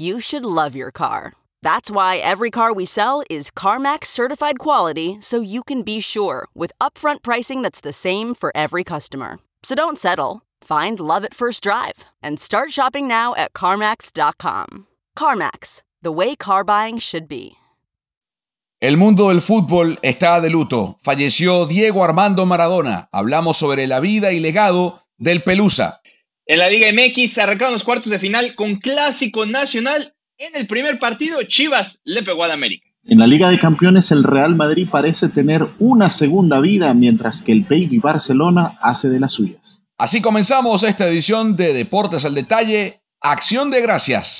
You should love your car. That's why every car we sell is CarMax certified quality so you can be sure with upfront pricing that's the same for every customer. So don't settle. Find love at first drive and start shopping now at CarMax.com. CarMax, the way car buying should be. El mundo del fútbol está de luto. Falleció Diego Armando Maradona. Hablamos sobre la vida y legado del Pelusa. En la Liga MX se arrancaron los cuartos de final con clásico nacional. En el primer partido, Chivas le pegó al América. En la Liga de Campeones, el Real Madrid parece tener una segunda vida, mientras que el Baby Barcelona hace de las suyas. Así comenzamos esta edición de Deportes al Detalle. Acción de gracias.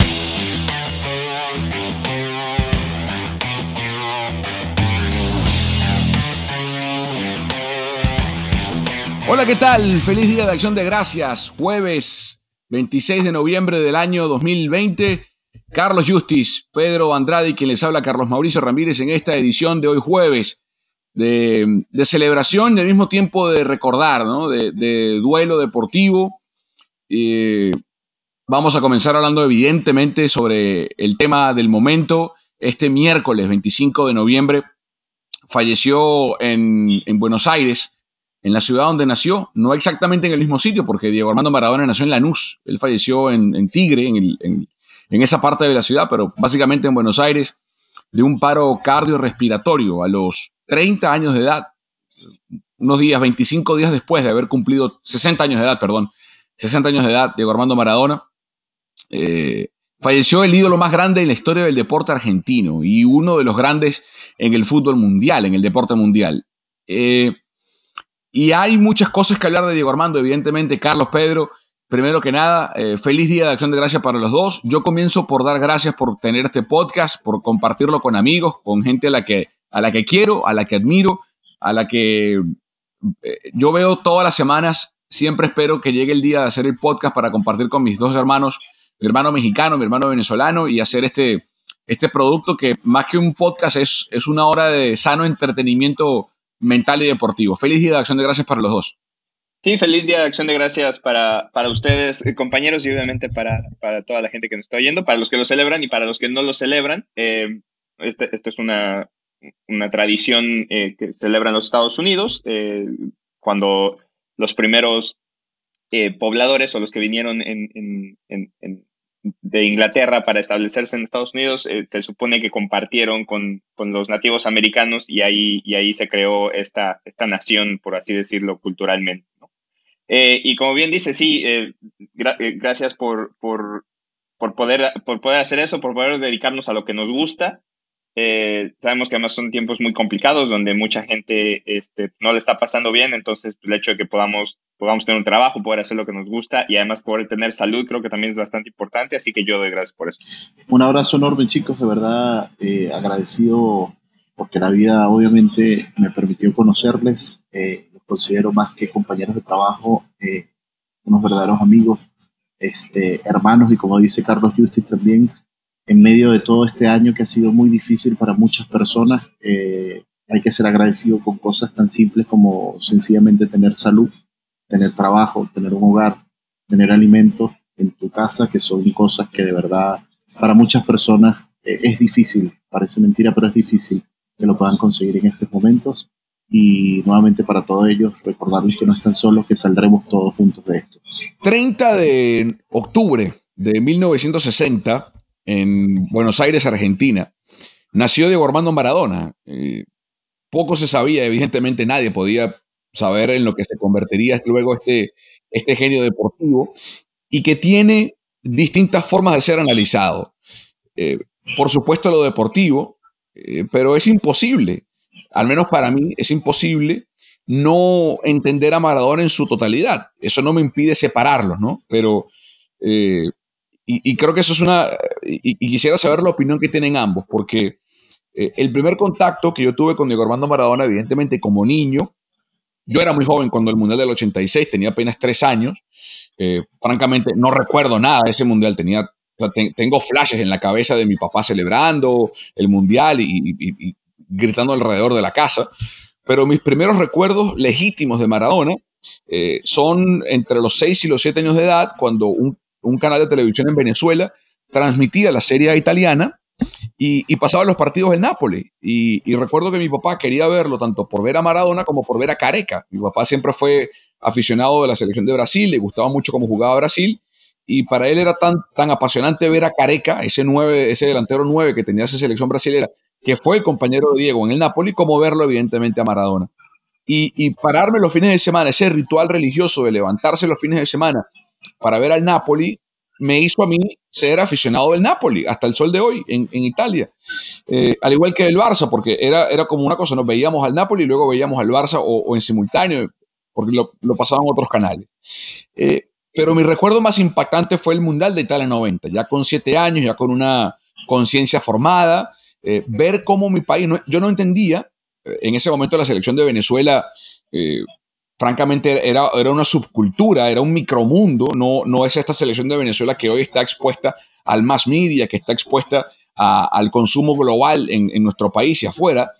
Hola, ¿qué tal? Feliz día de Acción de Gracias. Jueves 26 de noviembre del año 2020. Carlos Justis, Pedro Andrade quien les habla Carlos Mauricio Ramírez en esta edición de hoy jueves de, celebración y al mismo tiempo de recordar, ¿no? de, duelo deportivo. Vamos a comenzar hablando evidentemente sobre el tema del momento. Este miércoles 25 de noviembre falleció en Buenos Aires en la ciudad donde nació, no exactamente en el mismo sitio, porque Diego Armando Maradona nació en Lanús, él falleció en, Tigre, en, esa parte de la ciudad, pero básicamente en Buenos Aires, de un paro cardiorrespiratorio a los 30 años de edad, unos días, 25 días después de haber cumplido 60 años de edad, perdón, 60 años de edad, Diego Armando Maradona, eh, falleció el ídolo más grande en la historia del deporte argentino y uno de los grandes en el fútbol mundial, en el deporte mundial. Eh, y hay muchas cosas que hablar de Diego Armando, evidentemente. Carlos Pedro, primero que nada, eh, feliz día de acción de gracias para los dos. Yo comienzo por dar gracias por tener este podcast, por compartirlo con amigos, con gente a la que, a la que quiero, a la que admiro, a la que eh, yo veo todas las semanas. Siempre espero que llegue el día de hacer el podcast para compartir con mis dos hermanos, mi hermano mexicano, mi hermano venezolano, y hacer este, este producto que más que un podcast es, es una hora de sano entretenimiento mental y deportivo. Feliz día de acción de gracias para los dos. Sí, feliz día de acción de gracias para, para ustedes, eh, compañeros, y obviamente para, para, toda la gente que nos está oyendo, para los que lo celebran y para los que no lo celebran. Eh, este, esto es una, una tradición eh, que celebran los Estados Unidos, cuando los primeros pobladores o los que vinieron en, en, en, de Inglaterra para establecerse en Estados Unidos, eh, se supone que compartieron con, con, los nativos americanos y ahí, y ahí se creó esta, esta nación, por así decirlo, culturalmente. Eh, y como bien dice, sí, eh, gracias por, por, por, poder, por poder hacer eso, por poder dedicarnos a lo que nos gusta eh, sabemos que además son tiempos muy complicados donde mucha gente este, no le está pasando bien, entonces pues, el hecho de que podamos, podamos tener un trabajo, poder hacer lo que nos gusta y además poder tener salud creo que también es bastante importante, así que yo doy gracias por eso. Un abrazo enorme chicos, de verdad eh, agradecido porque la vida obviamente me permitió conocerles, eh, los considero más que compañeros de trabajo, unos verdaderos amigos, este, hermanos y como dice Carlos Justice también, en medio de todo este año que ha sido muy difícil para muchas personas, eh, hay que ser agradecido con cosas tan simples como sencillamente tener salud, tener trabajo, tener un hogar, tener alimentos en tu casa, que son cosas que de verdad para muchas personas eh, es difícil, parece mentira, pero es difícil que lo puedan conseguir en estos momentos. Y nuevamente para todos ellos, recordarles que no están solos, que saldremos todos juntos de esto. 30 de octubre de 1960, en Buenos Aires, Argentina, nació Diego Armando Maradona. Eh, poco se sabía, evidentemente nadie podía saber en lo que se convertiría luego este, este genio deportivo y que tiene distintas formas de ser analizado. Eh, por supuesto lo deportivo, eh, pero es imposible, al menos para mí, es imposible no entender a Maradona en su totalidad. Eso no me impide separarlos, ¿no? Pero, y, creo que eso es una, y, quisiera saber la opinión que tienen ambos, porque el primer contacto que yo tuve con Diego Armando Maradona, evidentemente como niño, yo era muy joven cuando el Mundial del 86, tenía apenas tres años, francamente no recuerdo nada de ese Mundial, tenía tengo flashes en la cabeza de mi papá celebrando el mundial y, gritando alrededor de la casa, pero mis primeros recuerdos legítimos de Maradona eh, son entre los 6 y los 7 años de edad, cuando un, canal de televisión en Venezuela transmitía la serie italiana y, pasaba los partidos del Nápoles. Y, y, recuerdo que mi papá quería verlo tanto por ver a Maradona como por ver a Careca. Mi papá siempre fue aficionado de la selección de Brasil, le gustaba mucho cómo jugaba Brasil y para él era tan, tan apasionante ver a Careca, ese, nueve, ese delantero 9 que tenía esa selección brasilera, que fue el compañero de Diego en el Napoli, como verlo evidentemente a Maradona. Y, y pararme los fines de semana, ese ritual religioso de levantarse los fines de semana para ver al Napoli, me hizo a mí ser aficionado del Napoli hasta el sol de hoy en, en Italia. Eh, al igual que el Barça, porque era, era como una cosa, nos veíamos al Napoli y luego veíamos al Barça o, en simultáneo, porque lo, lo pasaban otros canales. Eh, pero mi recuerdo más impactante fue el Mundial de Italia 90, ya con siete años, ya con una conciencia formada, eh, ver cómo mi país, yo no entendía, en ese momento la selección de Venezuela, francamente, era, era una subcultura, era un micromundo, no, no es esta selección de Venezuela que hoy está expuesta al mass media, que está expuesta al consumo global en, nuestro país y afuera.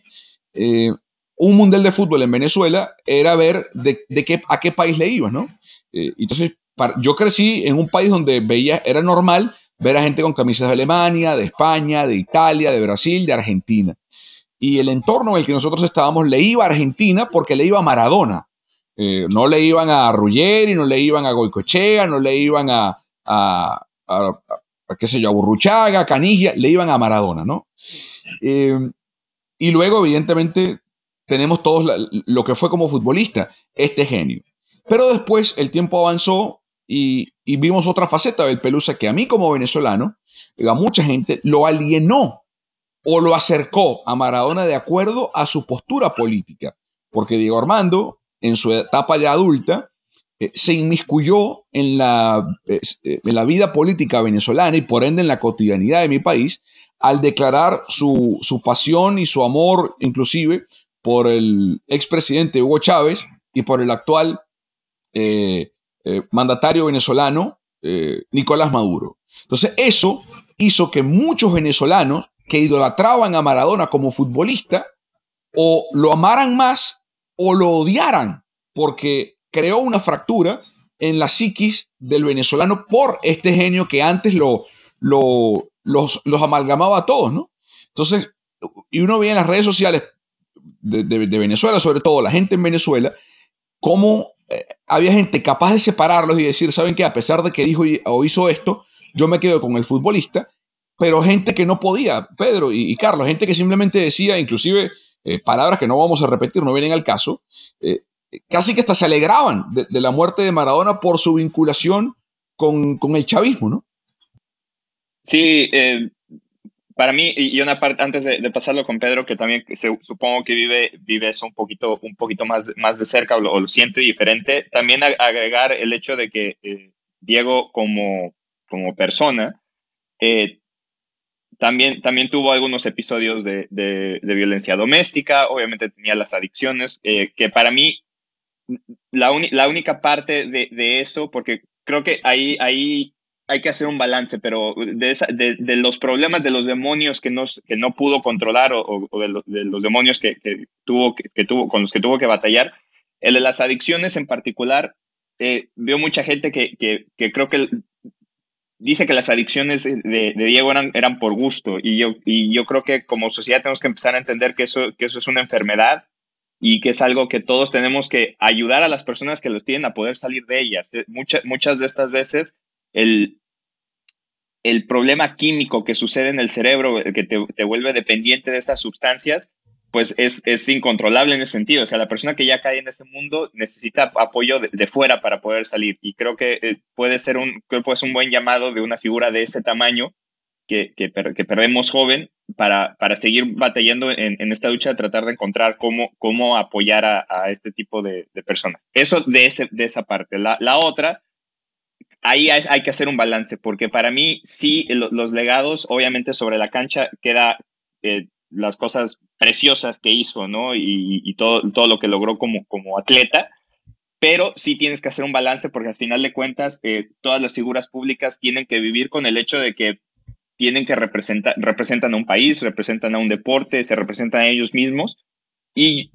un mundial de fútbol en Venezuela era ver de, qué, a qué país le ibas, ¿no? entonces, yo crecí en un país donde veía, era normal ver a gente con camisas de Alemania, de España, de Italia, de Brasil, de Argentina. Y el entorno en el que nosotros estábamos le iba a Argentina porque le iba a Maradona. Eh, no le iban a Ruggeri, no le iban a Goicochea, no le iban a, a, qué sé yo, a Burruchaga, a le iban a Maradona, ¿no? Eh, y luego, evidentemente, tenemos todos lo que fue como futbolista, este genio. Pero después el tiempo avanzó, y, vimos otra faceta del Pelusa que a mí como venezolano, a mucha gente lo alienó o lo acercó a Maradona de acuerdo a su postura política. Porque Diego Armando, en su etapa ya adulta, eh, se inmiscuyó en la, eh, en la vida política venezolana y por ende en la cotidianidad de mi país al declarar su, pasión y su amor inclusive por el expresidente Hugo Chávez y por el actual eh, mandatario venezolano, Nicolás Maduro. Entonces, eso hizo que muchos venezolanos que idolatraban a Maradona como futbolista, o lo amaran más o lo odiaran, porque creó una fractura en la psiquis del venezolano por este genio que antes lo, los, los, amalgamaba a todos, ¿no? Entonces, y uno ve en las redes sociales de, de Venezuela, sobre todo la gente en Venezuela, cómo eh, había gente capaz de separarlos y decir, ¿saben qué? A pesar de que dijo o hizo esto, yo me quedo con el futbolista, pero gente que no podía, Pedro y, Carlos, gente que simplemente decía, inclusive eh, palabras que no vamos a repetir, no vienen al caso, eh, casi que hasta se alegraban de, la muerte de Maradona por su vinculación con, con el chavismo, ¿no? Sí, para mí, y una parte, antes de, pasarlo con Pedro, que también supongo que vive, vive eso un poquito, un poquito más, más de cerca o lo, siente diferente, también agregar el hecho de que eh, Diego como, como persona eh, también, también tuvo algunos episodios de, de, violencia doméstica, obviamente tenía las adicciones, eh, que para mí la, la única parte de, de, eso, porque creo que ahí, ahí hay que hacer un balance, pero de, de, los problemas de los demonios que, nos, que no pudo controlar o, de, los demonios que, tuvo, que, tuvo, con los que tuvo que batallar, el de las adicciones en particular, eh, veo mucha gente que, que, creo que dice que las adicciones de, Diego eran, eran por gusto y yo, y yo creo que como sociedad tenemos que empezar a entender que eso, que eso es una enfermedad y que es algo que todos tenemos que ayudar a las personas que los tienen a poder salir de ellas. Eh, muchas muchas de estas veces el, el problema químico que sucede en el cerebro, que te, te vuelve dependiente de estas sustancias, pues es, es, incontrolable en ese sentido. O sea, la persona que ya cae en ese mundo necesita apoyo de, fuera para poder salir. Y creo que eh, puede ser un, creo ser un buen llamado de una figura de ese tamaño que, que, que perdemos joven para, para seguir batallando en, en, esta lucha de tratar de encontrar cómo, cómo apoyar a, a este tipo de, de, personas. Eso de, ese, de esa parte. La, la otra ahí hay, hay, que hacer un balance, porque para mí sí, los legados, obviamente sobre la cancha queda eh, las cosas preciosas que hizo, ¿no? Y, todo, todo lo que logró como, como atleta, pero sí tienes que hacer un balance porque al final de cuentas eh, todas las figuras públicas tienen que vivir con el hecho de que tienen que representar, representan a un país, representan a un deporte, se representan a ellos mismos y,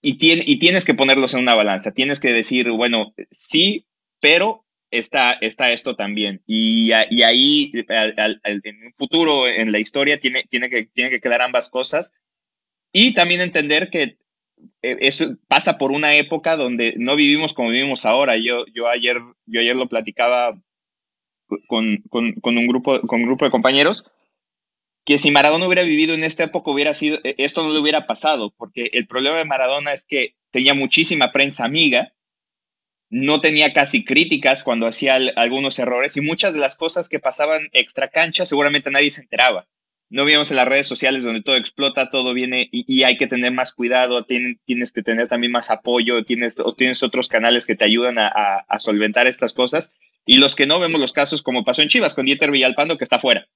y, y tienes que ponerlos en una balanza, tienes que decir, bueno, sí, pero está, está esto también. Y, y ahí, en un futuro, en la historia, tiene, tiene, que, tiene que quedar ambas cosas. Y también entender que eh, eso pasa por una época donde no vivimos como vivimos ahora. Yo, yo, ayer, yo ayer lo platicaba con, con, un grupo, con grupo de compañeros que si Maradona hubiera vivido en esta época hubiera sido e, esto no le hubiera pasado porque el problema de Maradona es que tenía muchísima prensa amiga no tenía casi críticas cuando hacía algunos errores y muchas de las cosas que pasaban extra cancha seguramente nadie se enteraba. No vimos en las redes sociales donde todo explota, todo viene y, hay que tener más cuidado, tienes que tener también más apoyo, tienes, o tienes otros canales que te ayudan a, solventar estas cosas. Y los que no vemos los casos como pasó en Chivas con Dieter Villalpando que está fuera.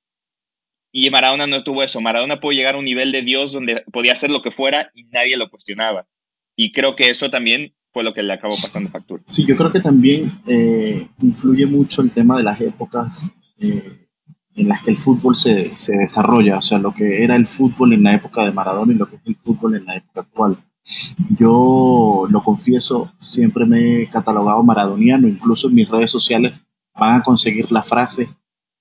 Y Maradona no tuvo eso. Maradona pudo llegar a un nivel de Dios donde podía hacer lo que fuera y nadie lo cuestionaba. Y creo que eso también fue lo que le acabó pasando factura. Sí, yo creo que también eh, influye mucho el tema de las épocas eh, en las que el fútbol se, se, desarrolla, o sea, lo que era el fútbol en la época de Maradona y lo que es el fútbol en la época actual. Yo lo confieso, siempre me he catalogado maradoniano, incluso en mis redes sociales van a conseguir la frase,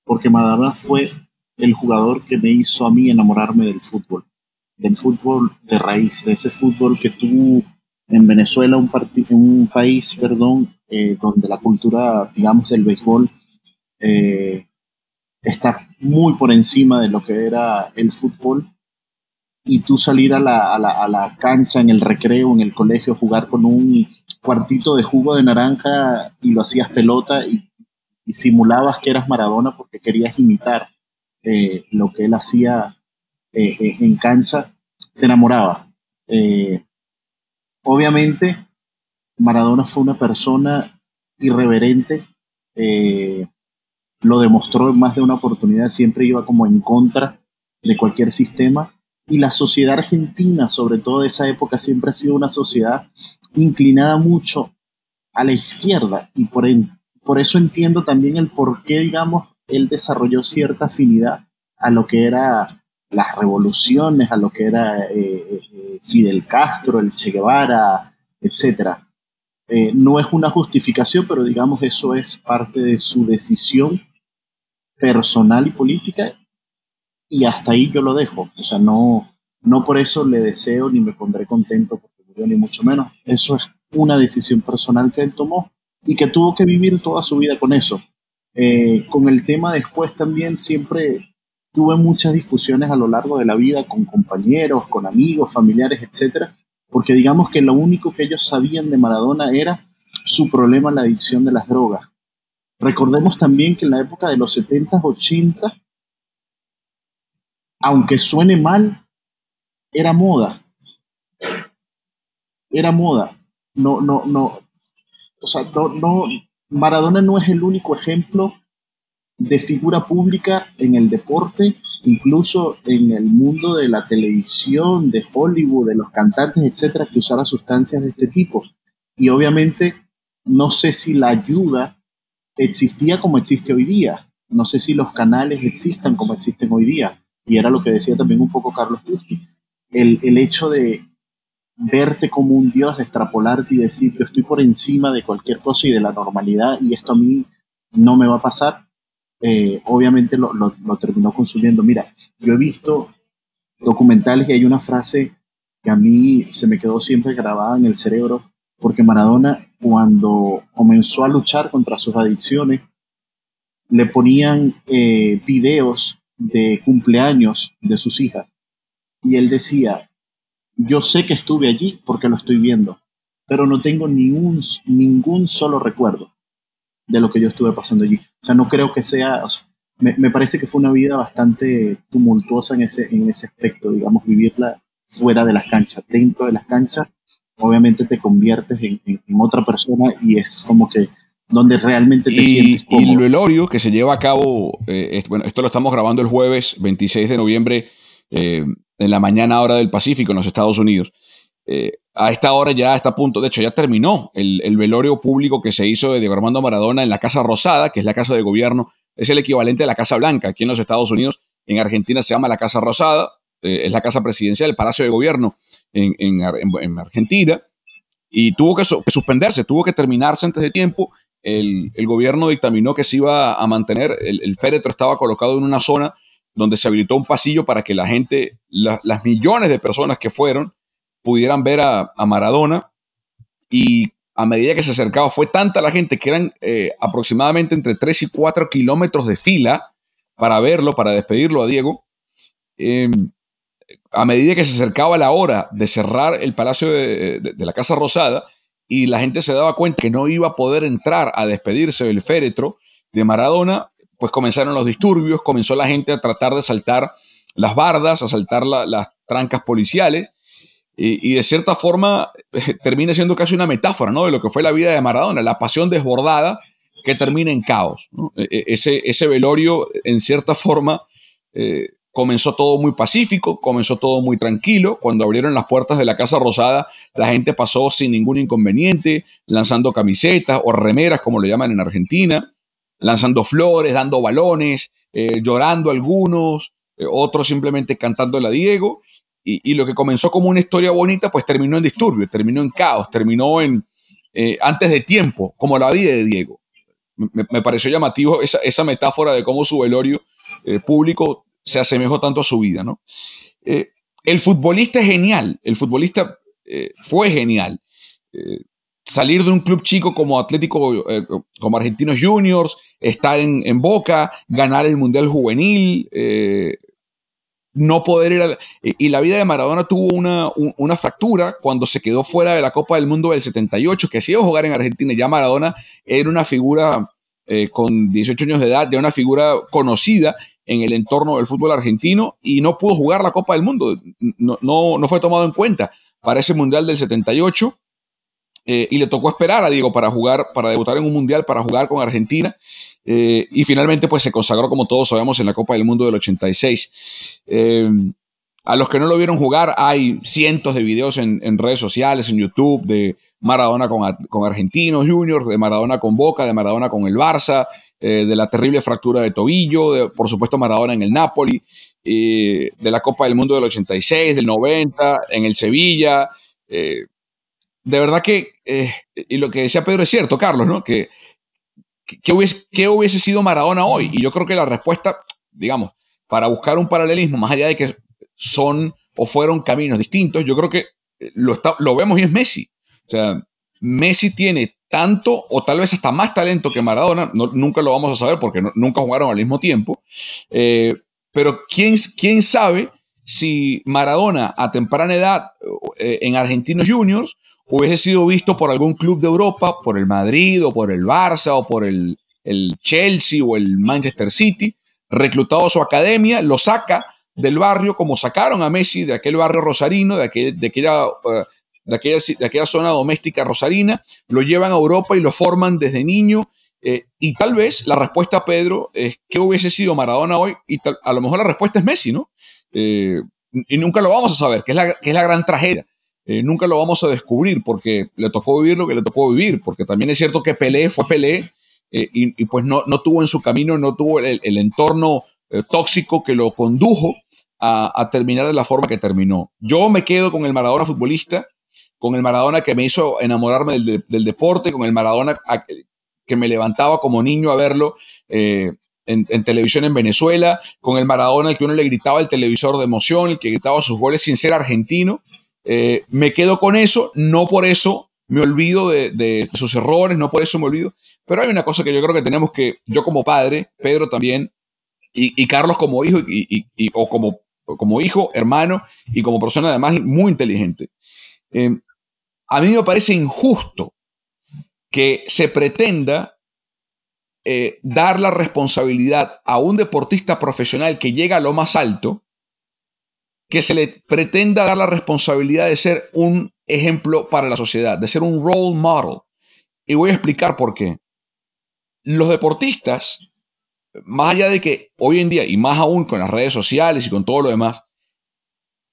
porque Maradona fue el jugador que me hizo a mí enamorarme del fútbol, del fútbol de raíz, de ese fútbol que tú en Venezuela, un, un país, perdón, eh, donde la cultura, digamos, del béisbol eh, está muy por encima de lo que era el fútbol, y tú salir a la, a, la, a la, cancha en el recreo, en el colegio, jugar con un cuartito de jugo de naranja y lo hacías pelota y, simulabas que eras Maradona porque querías imitar eh, lo que él hacía en cancha, te enamoraba. Obviamente, Maradona fue una persona irreverente, eh, lo demostró en más de una oportunidad, siempre iba como en contra de cualquier sistema. Y la sociedad argentina, sobre todo de esa época, siempre ha sido una sociedad inclinada mucho a la izquierda. Y por, por eso entiendo también el por qué, digamos, él desarrolló cierta afinidad a lo que era las revoluciones, a lo que era eh, eh, Fidel Castro, el Che Guevara, etc. Eh, no es una justificación, pero digamos eso es parte de su decisión personal y política y hasta ahí yo lo dejo. O sea, no, no por eso le deseo ni me pondré contento porque murió ni mucho menos. Eso es una decisión personal que él tomó y que tuvo que vivir toda su vida con eso. con el tema después también siempre tuve muchas discusiones a lo largo de la vida con compañeros, con amigos, familiares, etcétera, porque digamos que lo único que ellos sabían de Maradona era su problema la adicción de las drogas. Recordemos también que en la época de los 70, 80, aunque suene mal, era moda. Era moda. No, no, no. O sea, no, no, Maradona no es el único ejemplo de figura pública en el deporte, incluso en el mundo de la televisión, de Hollywood, de los cantantes, etcétera, que usara sustancias de este tipo. Y obviamente, no sé si la ayuda existía como existe hoy día. No sé si los canales existan como existen hoy día. Y era lo que decía también un poco Carlos Tusti. El, el hecho de verte como un dios, extrapolarte y decir, yo estoy por encima de cualquier cosa y de la normalidad y esto a mí no me va a pasar, eh, obviamente lo, lo, terminó consumiendo. Mira, yo he visto documentales y hay una frase que a mí se me quedó siempre grabada en el cerebro, porque Maradona cuando comenzó a luchar contra sus adicciones, le ponían eh, videos de cumpleaños de sus hijas y él decía, yo sé que estuve allí porque lo estoy viendo, pero no tengo ningún, ningún solo recuerdo de lo que yo estuve pasando allí. O sea, no creo que sea, me, me, parece que fue una vida bastante tumultuosa en ese, en ese aspecto, digamos, vivirla fuera de las canchas, dentro de las canchas, obviamente te conviertes en, en, en otra persona y es como que donde realmente te y, sientes cómodo. Y el velorio que se lleva a cabo, eh, bueno, esto lo estamos grabando el jueves 26 de noviembre eh, en la mañana hora del Pacífico en los Estados Unidos. Eh, a esta hora ya está a punto, de hecho ya terminó el, el, velorio público que se hizo de Diego Armando Maradona en la Casa Rosada, que es la casa de gobierno, es el equivalente a la Casa Blanca aquí en los Estados Unidos. En Argentina se llama la Casa Rosada, eh, es la casa presidencial, el Palacio de Gobierno en, en, en Argentina, y tuvo que, suspenderse, tuvo que terminarse antes de tiempo. El, gobierno dictaminó que se iba a mantener, el, féretro estaba colocado en una zona donde se habilitó un pasillo para que la gente, la, las millones de personas que fueron, pudieran ver a, a, Maradona. Y a medida que se acercaba, fue tanta la gente que eran eh, aproximadamente entre 3 y 4 kilómetros de fila para verlo, para despedirlo a Diego. Eh, a medida que se acercaba la hora de cerrar el Palacio de, de, la Casa Rosada y la gente se daba cuenta que no iba a poder entrar a despedirse del féretro de Maradona, pues comenzaron los disturbios, comenzó la gente a tratar de saltar las bardas, a saltar la, las trancas policiales, y, de cierta forma eh, termina siendo casi una metáfora ¿no? de lo que fue la vida de Maradona, la pasión desbordada que termina en caos. E, e, ese, ese, velorio, en cierta forma, eh, comenzó todo muy pacífico, comenzó todo muy tranquilo. Cuando abrieron las puertas de la Casa Rosada, la gente pasó sin ningún inconveniente, lanzando camisetas o remeras, como lo llaman en Argentina lanzando flores, dando balones, eh, llorando algunos, otros simplemente cantando a Diego. Y, lo que comenzó como una historia bonita, pues terminó en disturbio, terminó en caos, terminó en eh, antes de tiempo, como la vida de Diego. Me, pareció llamativo esa, esa, metáfora de cómo su velorio eh, público se asemejó tanto a su vida, ¿no? Eh, el futbolista es genial, el futbolista fue genial salir de un club chico como Atlético, como Argentinos Juniors, estar en, en, Boca, ganar el Mundial Juvenil, no poder ir a... Y la vida de Maradona tuvo una, una, fractura cuando se quedó fuera de la Copa del Mundo del 78, que se iba a jugar en Argentina. Ya Maradona era una figura eh, con 18 años de edad, ya una figura conocida en el entorno del fútbol argentino y no pudo jugar la Copa del Mundo. No, no, no fue tomado en cuenta para ese Mundial del 78 eh, y le tocó esperar a Diego para jugar, para debutar en un mundial, para jugar con Argentina. Eh, y finalmente, pues se consagró, como todos sabemos, en la Copa del Mundo del 86. Eh, a los que no lo vieron jugar, hay cientos de videos en, redes sociales, en YouTube, de Maradona con, con, Argentinos Juniors, de Maradona con Boca, de Maradona con el Barça, de la terrible fractura de tobillo, de, por supuesto Maradona en el Napoli, de la Copa del Mundo del 86, del 90, en el Sevilla de verdad que, eh, y lo que decía Pedro es cierto, Carlos, ¿no? Que, que, hubiese, hubiese sido Maradona hoy? Y yo creo que la respuesta, digamos, para buscar un paralelismo, más allá de que son o fueron caminos distintos, yo creo que lo, está, lo vemos y es Messi. O sea, Messi tiene tanto o tal vez hasta más talento que Maradona, no, nunca lo vamos a saber porque nunca jugaron al mismo tiempo, eh, pero ¿quién, quién sabe si Maradona a temprana edad eh, en Argentinos Juniors hubiese sido visto por algún club de Europa, por el Madrid o por el Barça o por el, el Chelsea o el Manchester City, reclutado a su academia, lo saca del barrio como sacaron a Messi de aquel barrio rosarino, de, aquel, de, aquella, uh, de, aquella, aquella zona doméstica rosarina, lo llevan a Europa y lo forman desde niño. Eh, y tal vez la respuesta, Pedro, es ¿qué hubiese sido Maradona hoy? Y tal, a lo mejor la respuesta es Messi, ¿no? Eh, y nunca lo vamos a saber, que es la, que es la gran tragedia eh, nunca lo vamos a descubrir porque le tocó vivir lo que le tocó vivir, porque también es cierto que Pelé fue Pelé y, pues no, no tuvo en su camino, no tuvo el, entorno tóxico que lo condujo a, terminar de la forma que terminó. Yo me quedo con el Maradona futbolista, con el Maradona que me hizo enamorarme del, deporte, con el Maradona que me levantaba como niño a verlo en, en, televisión en Venezuela, con el Maradona al que uno le gritaba el televisor de emoción, el que gritaba sus goles sin ser argentino. Eh, me quedo con eso, no por eso me olvido de, sus errores, no por eso me olvido, pero hay una cosa que yo creo que tenemos que, yo como padre, Pedro también, y, Carlos como hijo, y, o como, hijo, hermano, y como persona además muy inteligente. Eh, a mí me parece injusto que se pretenda eh, dar la responsabilidad a un deportista profesional que llega a lo más alto, que se le pretenda dar la responsabilidad de ser un ejemplo para la sociedad, de ser un role model. Y voy a explicar por qué. Los deportistas, más allá de que hoy en día, y más aún con las redes sociales y con todo lo demás,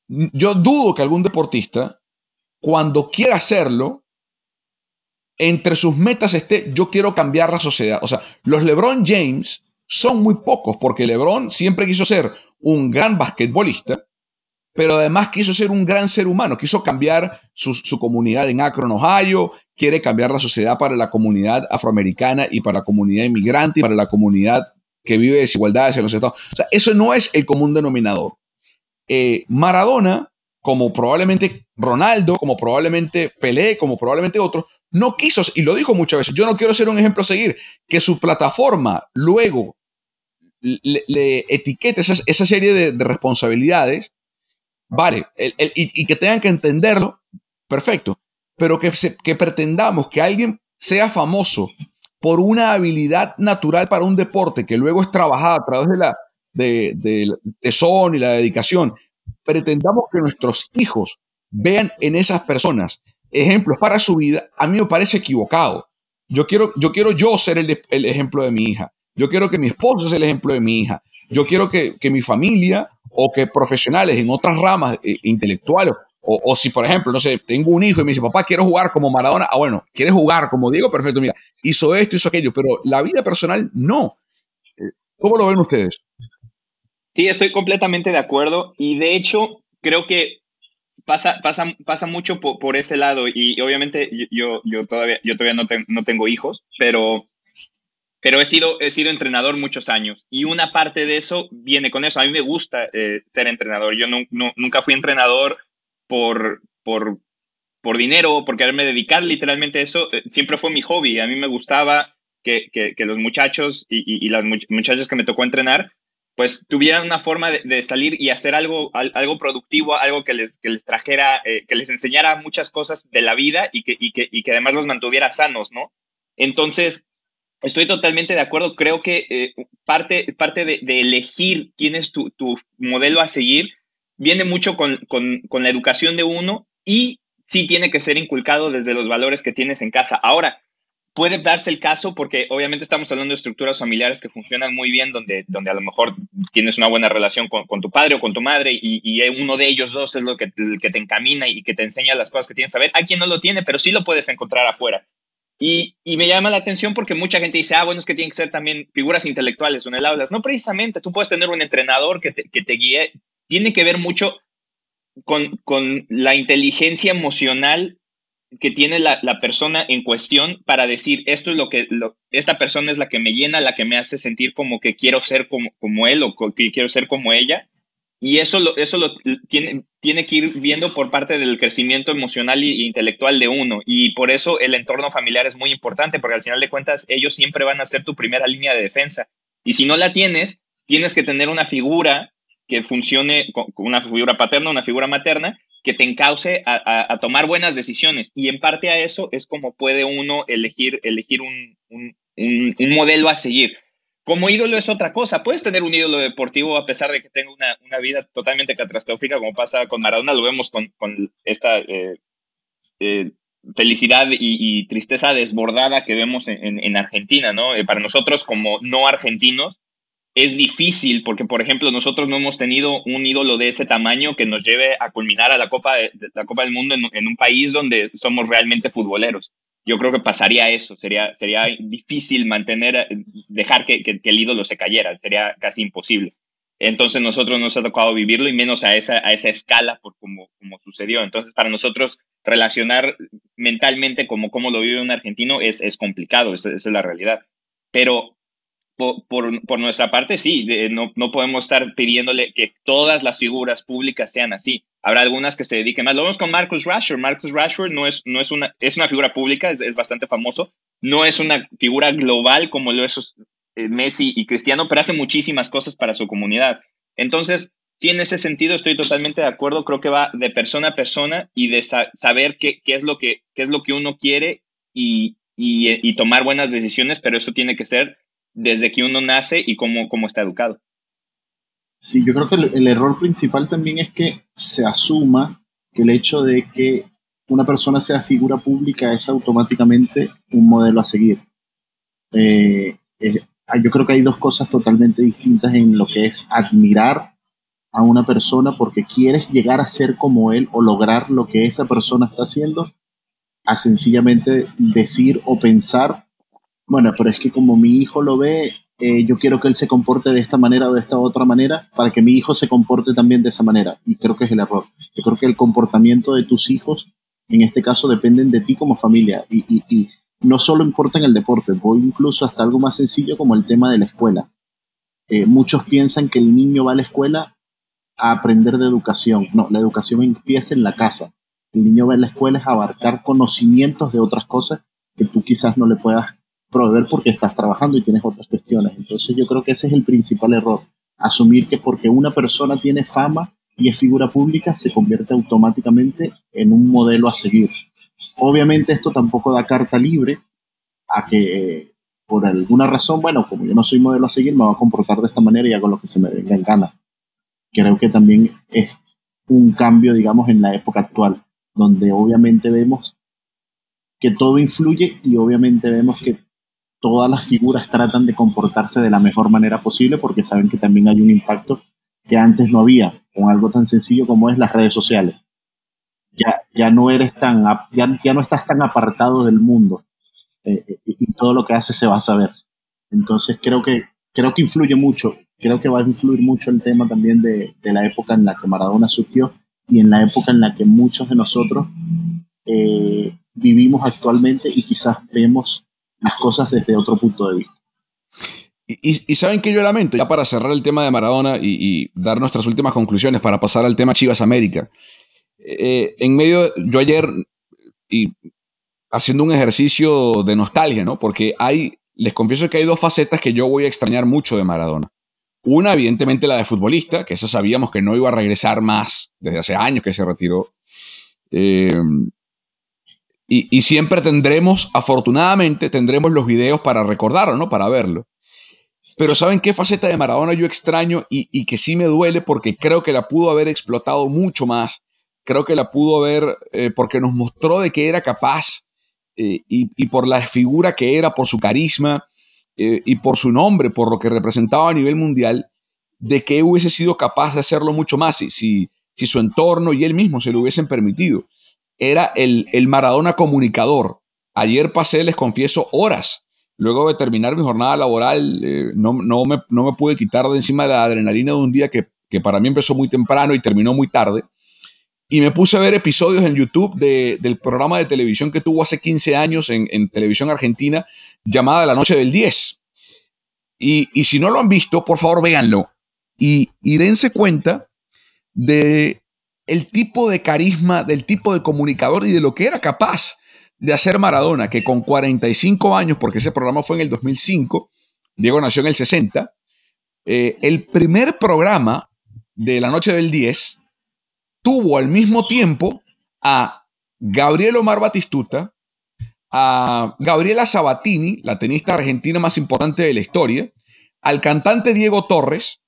yo dudo que algún deportista, cuando quiera hacerlo, entre sus metas esté, yo quiero cambiar la sociedad. O sea, los LeBron James son muy pocos, porque LeBron siempre quiso ser un gran basquetbolista, pero además quiso ser un gran ser humano, quiso cambiar su, comunidad en Akron, Ohio, quiere cambiar la sociedad para la comunidad afroamericana y para la comunidad inmigrante y para la comunidad que vive desigualdades en los Estados Unidos. O sea, eso no es el común denominador. Eh, Maradona, como probablemente Ronaldo, como probablemente Pelé, como probablemente otros, no quiso, y lo dijo muchas veces, yo no quiero ser un ejemplo a seguir, que su plataforma luego le, etiquete esa, serie de, responsabilidades, vale, y, que tengan que entenderlo, perfecto, pero que, que pretendamos que alguien sea famoso por una habilidad natural para un deporte que luego es trabajada a través de la de, de tesón y la dedicación, pretendamos que nuestros hijos vean en esas personas ejemplos para su vida, a mí me parece equivocado. Yo quiero yo, quiero yo ser el, ejemplo de mi hija. Yo quiero que mi esposo sea el ejemplo de mi hija. Yo quiero que, mi familia o que profesionales en otras ramas eh, intelectuales, o, si por ejemplo, no sé, tengo un hijo y me dice, papá, quiero jugar como Maradona. Ah, bueno, ¿quieres jugar como Diego? Perfecto, mira, hizo esto, hizo aquello, pero la vida personal no. Eh, ¿Cómo lo ven ustedes? Sí, estoy completamente de acuerdo y de hecho creo que pasa, pasa, pasa mucho por, ese lado y obviamente yo, yo todavía, yo todavía no, no tengo hijos, pero, pero he, sido, he sido entrenador muchos años y una parte de eso viene con eso. A mí me gusta eh, ser entrenador. Yo nunca fui entrenador por, por, por dinero, por quererme dedicar literalmente a eso. Eh, siempre fue mi hobby. A mí me gustaba que, que, los muchachos y, y, las muchachas que me tocó entrenar pues tuvieran una forma de, salir y hacer algo, algo productivo, algo que les, que les trajera, eh, que les enseñara muchas cosas de la vida y que, y que, y que además los mantuviera sanos, ¿no? Entonces, estoy totalmente de acuerdo. Creo que eh, parte, parte de, elegir quién es tu, tu, modelo a seguir viene mucho con, con, con la educación de uno y sí tiene que ser inculcado desde los valores que tienes en casa. Ahora, puede darse el caso porque obviamente estamos hablando de estructuras familiares que funcionan muy bien, donde, donde a lo mejor tienes una buena relación con, tu padre o con tu madre y, y, uno de ellos dos es lo que, que te encamina y que te enseña las cosas que tienes que saber. Hay quien no lo tiene, pero sí lo puedes encontrar afuera. Y, me llama la atención porque mucha gente dice, ah, bueno, es que tienen que ser también figuras intelectuales en el aula. No, precisamente, tú puedes tener un entrenador que te, que te guíe. Tiene que ver mucho con, con la inteligencia emocional que tiene la, persona en cuestión para decir esto es lo que esta persona es la que me llena, la que me hace sentir como que quiero ser como, como él o que quiero ser como ella. Y eso lo, eso tiene, tiene que ir viendo por parte del crecimiento emocional e intelectual de uno. Y por eso el entorno familiar es muy importante, porque al final de cuentas ellos siempre van a ser tu primera línea de defensa. Y si no la tienes, tienes que tener una figura que funcione, una figura paterna, una figura materna, que te encauce a, tomar buenas decisiones. Y en parte a eso es como puede uno elegir, elegir un, modelo a seguir. Como ídolo es otra cosa. Puedes tener un ídolo deportivo a pesar de que tenga una, vida totalmente catastrófica, como pasa con Maradona, lo vemos con, esta eh, eh, felicidad y, tristeza desbordada que vemos en, en Argentina, ¿no? Eh, para nosotros como no argentinos, es difícil porque, por ejemplo, nosotros no hemos tenido un ídolo de ese tamaño que nos lleve a culminar a la Copa del Mundo en, un país donde somos realmente futboleros. Yo creo que pasaría eso, sería, sería difícil mantener, dejar que, que, el ídolo se cayera, sería casi imposible. Entonces nosotros nos ha tocado vivirlo y menos a esa, a esa escala por como, como sucedió. Entonces para nosotros relacionar mentalmente como, como lo vive un argentino es, es complicado, esa, es la realidad. Pero por, por, nuestra parte, sí, no, no podemos estar pidiéndole que todas las figuras públicas sean así. Habrá algunas que se dediquen más. Lo vemos con Marcus Rashford. Marcus Rashford no es, no es, una, es una figura pública, es, es bastante famoso. No es una figura global como lo es eh, Messi y Cristiano, pero hace muchísimas cosas para su comunidad. Entonces, sí, en ese sentido estoy totalmente de acuerdo. Creo que va de persona a persona y de saber qué, qué, es lo que, qué es lo que uno quiere y, y, y tomar buenas decisiones, pero eso tiene que ser desde que uno nace y cómo, cómo está educado. Sí, yo creo que el, error principal también es que se asuma que el hecho de que una persona sea figura pública es automáticamente un modelo a seguir. Eh, yo creo que hay dos cosas totalmente distintas en lo que es admirar a una persona porque quieres llegar a ser como él o lograr lo que esa persona está haciendo, a sencillamente decir o pensar bueno, pero es que como mi hijo lo ve, eh, yo quiero que él se comporte de esta manera o de esta otra manera para que mi hijo se comporte también de esa manera. Y creo que es el error. Yo creo que el comportamiento de tus hijos, en este caso, dependen de ti como familia. Y, y no solo importa en el deporte, voy incluso hasta algo más sencillo como el tema de la escuela. Eh, muchos piensan que el niño va a la escuela a aprender de educación. No, la educación empieza en la casa. El niño va a la escuela a abarcar conocimientos de otras cosas que tú quizás no le puedas proveer porque estás trabajando y tienes otras cuestiones. Entonces yo creo que ese es el principal error, asumir que porque una persona tiene fama y es figura pública se convierte automáticamente en un modelo a seguir. Obviamente esto tampoco da carta libre a que por alguna razón, bueno, como yo no soy modelo a seguir, me voy a comportar de esta manera y hago lo que se me venga en gana. Creo que también es un cambio, digamos, en la época actual, donde obviamente vemos que todo influye y obviamente vemos que todas las figuras tratan de comportarse de la mejor manera posible porque saben que también hay un impacto que antes no había con algo tan sencillo como es las redes sociales. Ya, ya no eres tan, ya, ya no estás tan apartado del mundo eh, eh, y todo lo que haces se va a saber. Entonces creo que, creo que influye mucho, creo que va a influir mucho el tema también de, de la época en la que Maradona surgió y en la época en la que muchos de nosotros eh, vivimos actualmente y quizás vemos las cosas desde otro punto de vista. Y, saben que yo lamento, ya para cerrar el tema de Maradona y, dar nuestras últimas conclusiones para pasar al tema Chivas América. Eh, en medio, yo ayer, y haciendo un ejercicio de nostalgia, ¿no? Porque hay, les confieso que hay dos facetas que yo voy a extrañar mucho de Maradona. Una, evidentemente, la de futbolista, que eso sabíamos que no iba a regresar más desde hace años que se retiró. Eh, y, siempre tendremos, afortunadamente, tendremos los videos para recordarlo, ¿no? Para verlo. Pero ¿saben qué faceta de Maradona yo extraño y, que sí me duele porque creo que la pudo haber explotado mucho más? Creo que la pudo haber, eh, porque nos mostró de que era capaz eh, y, por la figura que era, por su carisma eh, y por su nombre, por lo que representaba a nivel mundial, de que hubiese sido capaz de hacerlo mucho más si, su entorno y él mismo se lo hubiesen permitido era el, el Maradona comunicador. Ayer pasé, les confieso, horas. Luego de terminar mi jornada laboral, eh, no, no, me, no, me, pude quitar de encima la adrenalina de un día que, que, para mí empezó muy temprano y terminó muy tarde. Y me puse a ver episodios en YouTube de, del programa de televisión que tuvo hace 15 años en, en televisión argentina, llamada La Noche del 10. Y, y, si no lo han visto, por favor véanlo. Y, y dense cuenta de el tipo de carisma, del tipo de comunicador y de lo que era capaz de hacer Maradona, que con 45 años, porque ese programa fue en el 2005, Diego nació en el 60, eh, el primer programa de la noche del 10 tuvo al mismo tiempo a Gabriel Omar Batistuta, a Gabriela Sabatini, la tenista argentina más importante de la historia, al cantante Diego Torres,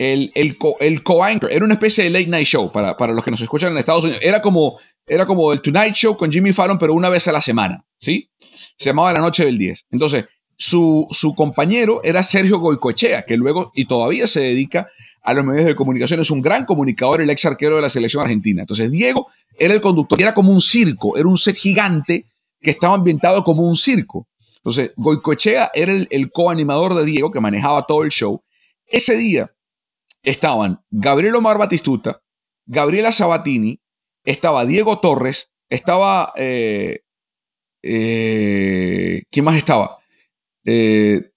el, el, co, el co-anchor, era una especie de late night show para, para los que nos escuchan en Estados Unidos. Era como, era como el Tonight Show con Jimmy Fallon, pero una vez a la semana, ¿sí? Se llamaba La Noche del 10. Entonces, su, su compañero era Sergio Goicoechea, que luego y todavía se dedica a los medios de comunicación. Es un gran comunicador, el ex arquero de la selección argentina. Entonces, Diego era el conductor, era como un circo, era un set gigante que estaba ambientado como un circo. Entonces, Goicochea era el, el coanimador de Diego que manejaba todo el show. Ese día estaban Gabriel Omar Batistuta, Gabriela Sabatini, estaba Diego Torres, estaba. Eh, eh, ¿Quién más estaba? Eh,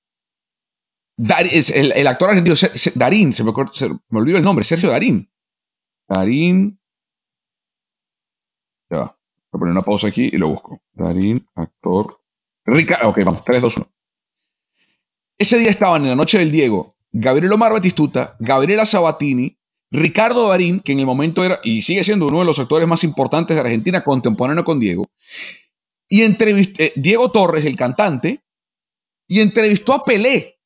el, actor argentino Darín, se me, me, olvidó el nombre, Sergio Darín. Darín. Ya va. Voy a poner una pausa aquí y lo busco. Darín, actor. Ricardo. Ok, vamos, 3, 2, 1. Ese día estaban en la noche del Diego Gabriel Omar Batistuta, Gabriela Sabatini, Ricardo Darín, que en el momento era y sigue siendo uno de los actores más importantes de Argentina, contemporáneo con Diego, y entrevistó, eh, Diego Torres, el cantante, y entrevistó a Pelé.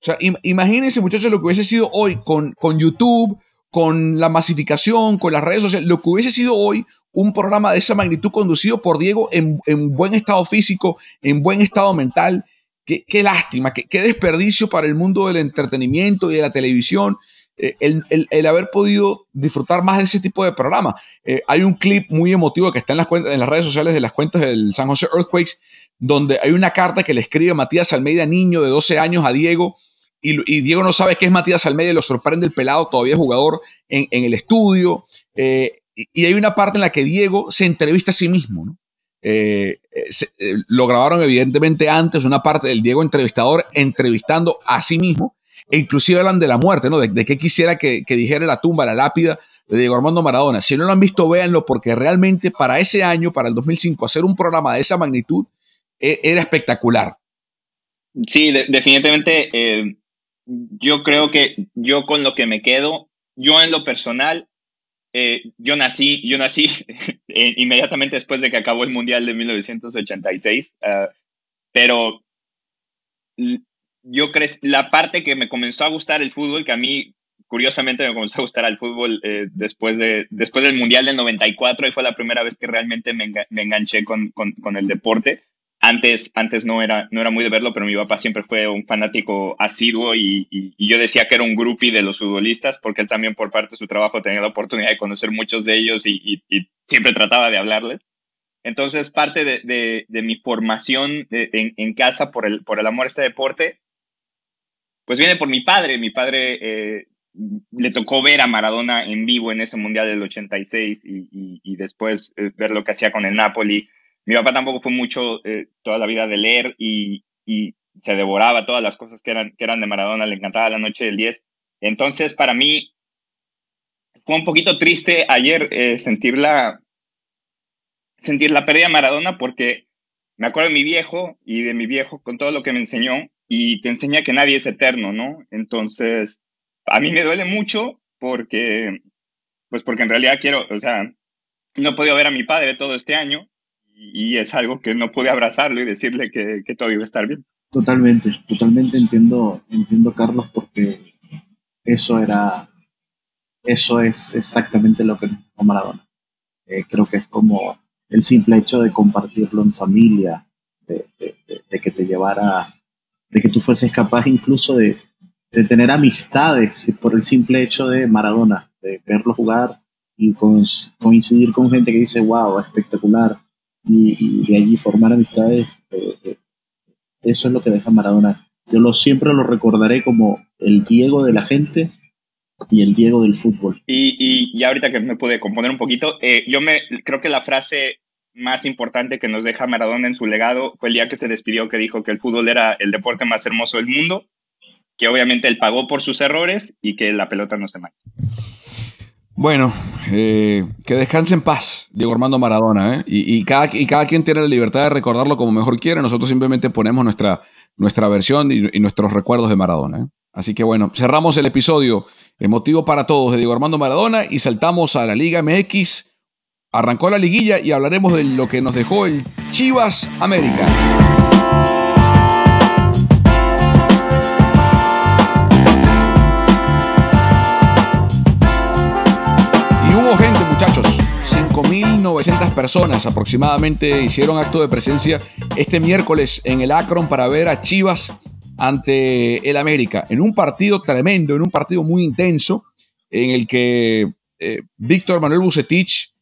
O sea, imagínense, muchachos, lo que hubiese sido hoy con, con YouTube, con la masificación, con las redes sociales, lo que hubiese sido hoy un programa de esa magnitud conducido por Diego en, en buen estado físico, en buen estado mental, Qué, lástima, qué, desperdicio para el mundo del entretenimiento y de la televisión eh, el, haber podido disfrutar más de ese tipo de programa. Eh, hay un clip muy emotivo que está en las, cuentas, en las redes sociales de las cuentas del San José Earthquakes, donde hay una carta que le escribe Matías Almeida, niño de 12 años, a Diego, y, Diego no sabe qué es Matías Almeida y lo sorprende el pelado, todavía jugador en, el estudio. Eh, y, y hay una parte en la que Diego se entrevista a sí mismo, ¿no? Eh, eh, eh, lo grabaron evidentemente antes, una parte del Diego entrevistador entrevistando a sí mismo, e inclusive hablan de la muerte, ¿no? De, qué quisiera que, dijera la tumba, la lápida de Diego Armando Maradona. Si no lo han visto, véanlo, porque realmente para ese año, para el 2005, hacer un programa de esa magnitud e, era espectacular. Sí, definitivamente. yo creo que yo con lo que me quedo, yo en lo personal, eh, yo nací, yo nací eh, inmediatamente después de que acabó el Mundial de 1986, ah, pero yo creo la parte que me comenzó a gustar el fútbol, que a mí curiosamente me comenzó a gustar el fútbol eh, después, de, después del Mundial del 94, y fue la primera vez que realmente me, enganché con, con, con el deporte. Antes, antes no, era, no era muy de verlo, pero mi papá siempre fue un fanático asiduo y, yo decía que era un groupie de los futbolistas porque él también por parte de su trabajo tenía la oportunidad de conocer muchos de ellos y, siempre trataba de hablarles. Entonces, parte de, mi formación en, casa por el, por el amor a este deporte, pues viene por mi padre. Mi padre eh, le tocó ver a Maradona en vivo en ese Mundial del 86 y, después eh, ver lo que hacía con el Napoli mi papá tampoco fue mucho eh, toda la vida de leer y, se devoraba todas las cosas que eran, que eran de Maradona, le encantaba la noche del 10. Entonces, para mí, fue un poquito triste ayer eh, sentir, la, sentir la pérdida de Maradona porque me acuerdo de mi viejo y de mi viejo con todo lo que me enseñó y te enseña que nadie es eterno, ¿no? Entonces, a mí me duele mucho porque, pues porque en realidad quiero, o sea, no he podido ver a mi padre todo este año y es algo que no pude abrazarlo y decirle que, que todo iba a estar bien. Totalmente, totalmente entiendo, entiendo Carlos, porque eso era, eso es exactamente lo que nos Maradona. Eh, creo que es como el simple hecho de compartirlo en familia, de, que te llevara, de que tú fueses capaz incluso de, tener amistades por el simple hecho de Maradona, de verlo jugar y coincidir con gente que dice, wow, espectacular, y, de allí formar amistades, eh, eh, eso es lo que deja Maradona. Yo lo, siempre lo recordaré como el Diego de la gente y el Diego del fútbol. Y, y, ahorita que me pude componer un poquito, eh, yo me creo que la frase más importante que nos deja Maradona en su legado fue el día que se despidió que dijo que el fútbol era el deporte más hermoso del mundo, que obviamente él pagó por sus errores y que la pelota no se mancha. Bueno, eh, que descanse en paz, Diego Armando Maradona, ¿eh? y, cada, y cada quien tiene la libertad de recordarlo como mejor quiere. Nosotros simplemente ponemos nuestra, nuestra versión y, nuestros recuerdos de Maradona. ¿eh? Así que bueno, cerramos el episodio emotivo para todos de Diego Armando Maradona y saltamos a la Liga MX. Arrancó la liguilla y hablaremos de lo que nos dejó el Chivas América. 5.900 personas aproximadamente hicieron acto de presencia este miércoles en el Akron para ver a Chivas ante el América, en un partido tremendo, en un partido muy intenso, en el que eh, Víctor Manuel Bucetich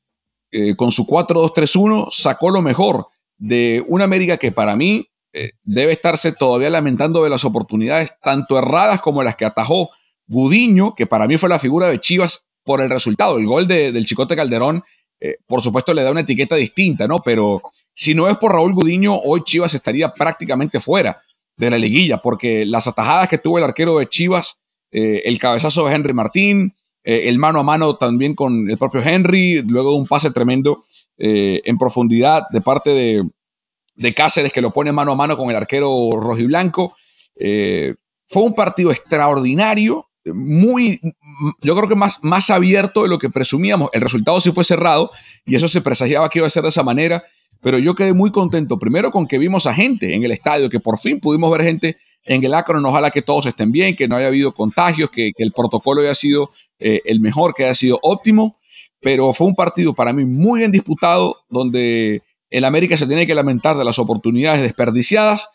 eh, con su 4-2-3-1 sacó lo mejor de una América que para mí eh, debe estarse todavía lamentando de las oportunidades tanto erradas como las que atajó Gudiño, que para mí fue la figura de Chivas por el resultado. El gol del Chicote Calderón, eh, por supuesto, le da una etiqueta distinta, ¿no? Pero si no es por Raúl Gudiño, hoy Chivas estaría prácticamente fuera de la liguilla, porque las atajadas que tuvo el arquero de Chivas, el cabezazo de Henry Martín, el mano a mano también con el propio Henry, luego un pase tremendo eh, en profundidad de parte de, de, Cáceres que lo pone mano a mano con el arquero rojiblanco. Eh, fue un partido extraordinario, muy, yo creo que más, más abierto de lo que presumíamos. El resultado sí fue cerrado y eso se presagiaba que iba a ser de esa manera, pero yo quedé muy contento primero con que vimos a gente en el estadio, que por fin pudimos ver gente en el Akron. Ojalá que todos estén bien, que no haya habido contagios, que, el protocolo haya sido eh, el mejor, que haya sido óptimo pero fue un partido para mí muy bien disputado, donde el América se tiene que lamentar de las oportunidades desperdiciadas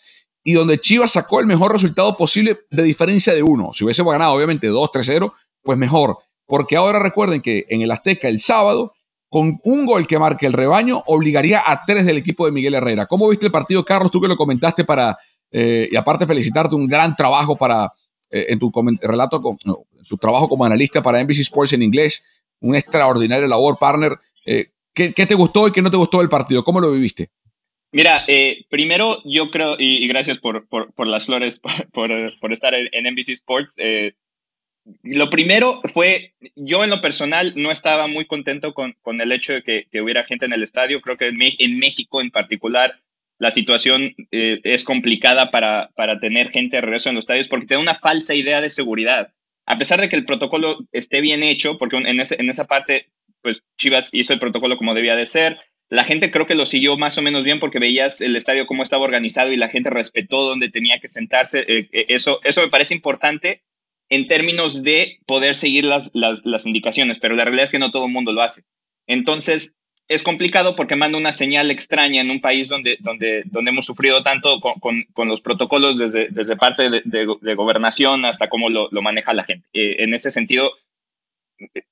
y donde Chivas sacó el mejor resultado posible de diferencia de uno. Si hubiésemos ganado, obviamente, 2-3-0, pues mejor. Porque ahora recuerden que en el Azteca el sábado, con un gol que marque el rebaño, obligaría a tres del equipo de Miguel Herrera. ¿Cómo viste el partido, Carlos? Tú que lo comentaste para, eh, y aparte felicitarte, un gran trabajo para, eh, en tu relato, tu trabajo como analista para NBC Sports en inglés un extraordinario labor, partner. Eh, ¿qué, te gustó y qué no te gustó del partido? ¿Cómo lo viviste? Mira, primero yo creo, y, gracias por, por, las flores, por, estar en, NBC Sports. Eh, lo primero fue, yo en lo personal no estaba muy contento con, con el hecho de que, hubiera gente en el estadio. Creo que en, México en particular la situación es complicada para, para tener gente de regreso en los estadios porque te da una falsa idea de seguridad a pesar de que el protocolo esté bien hecho, porque en, en esa parte, pues Chivas hizo el protocolo como debía de ser, la gente creo que lo siguió más o menos bien porque veías el estadio cómo estaba organizado y la gente respetó dónde tenía que sentarse. Eh, eh, eso, eso me parece importante en términos de poder seguir las, las, las indicaciones, pero la realidad es que no todo el mundo lo hace. Entonces, es complicado porque manda una señal extraña en un país donde, donde, donde hemos sufrido tanto con, con, los protocolos desde, desde parte de, de, gobernación hasta cómo lo, lo maneja la gente. Eh, en ese sentido,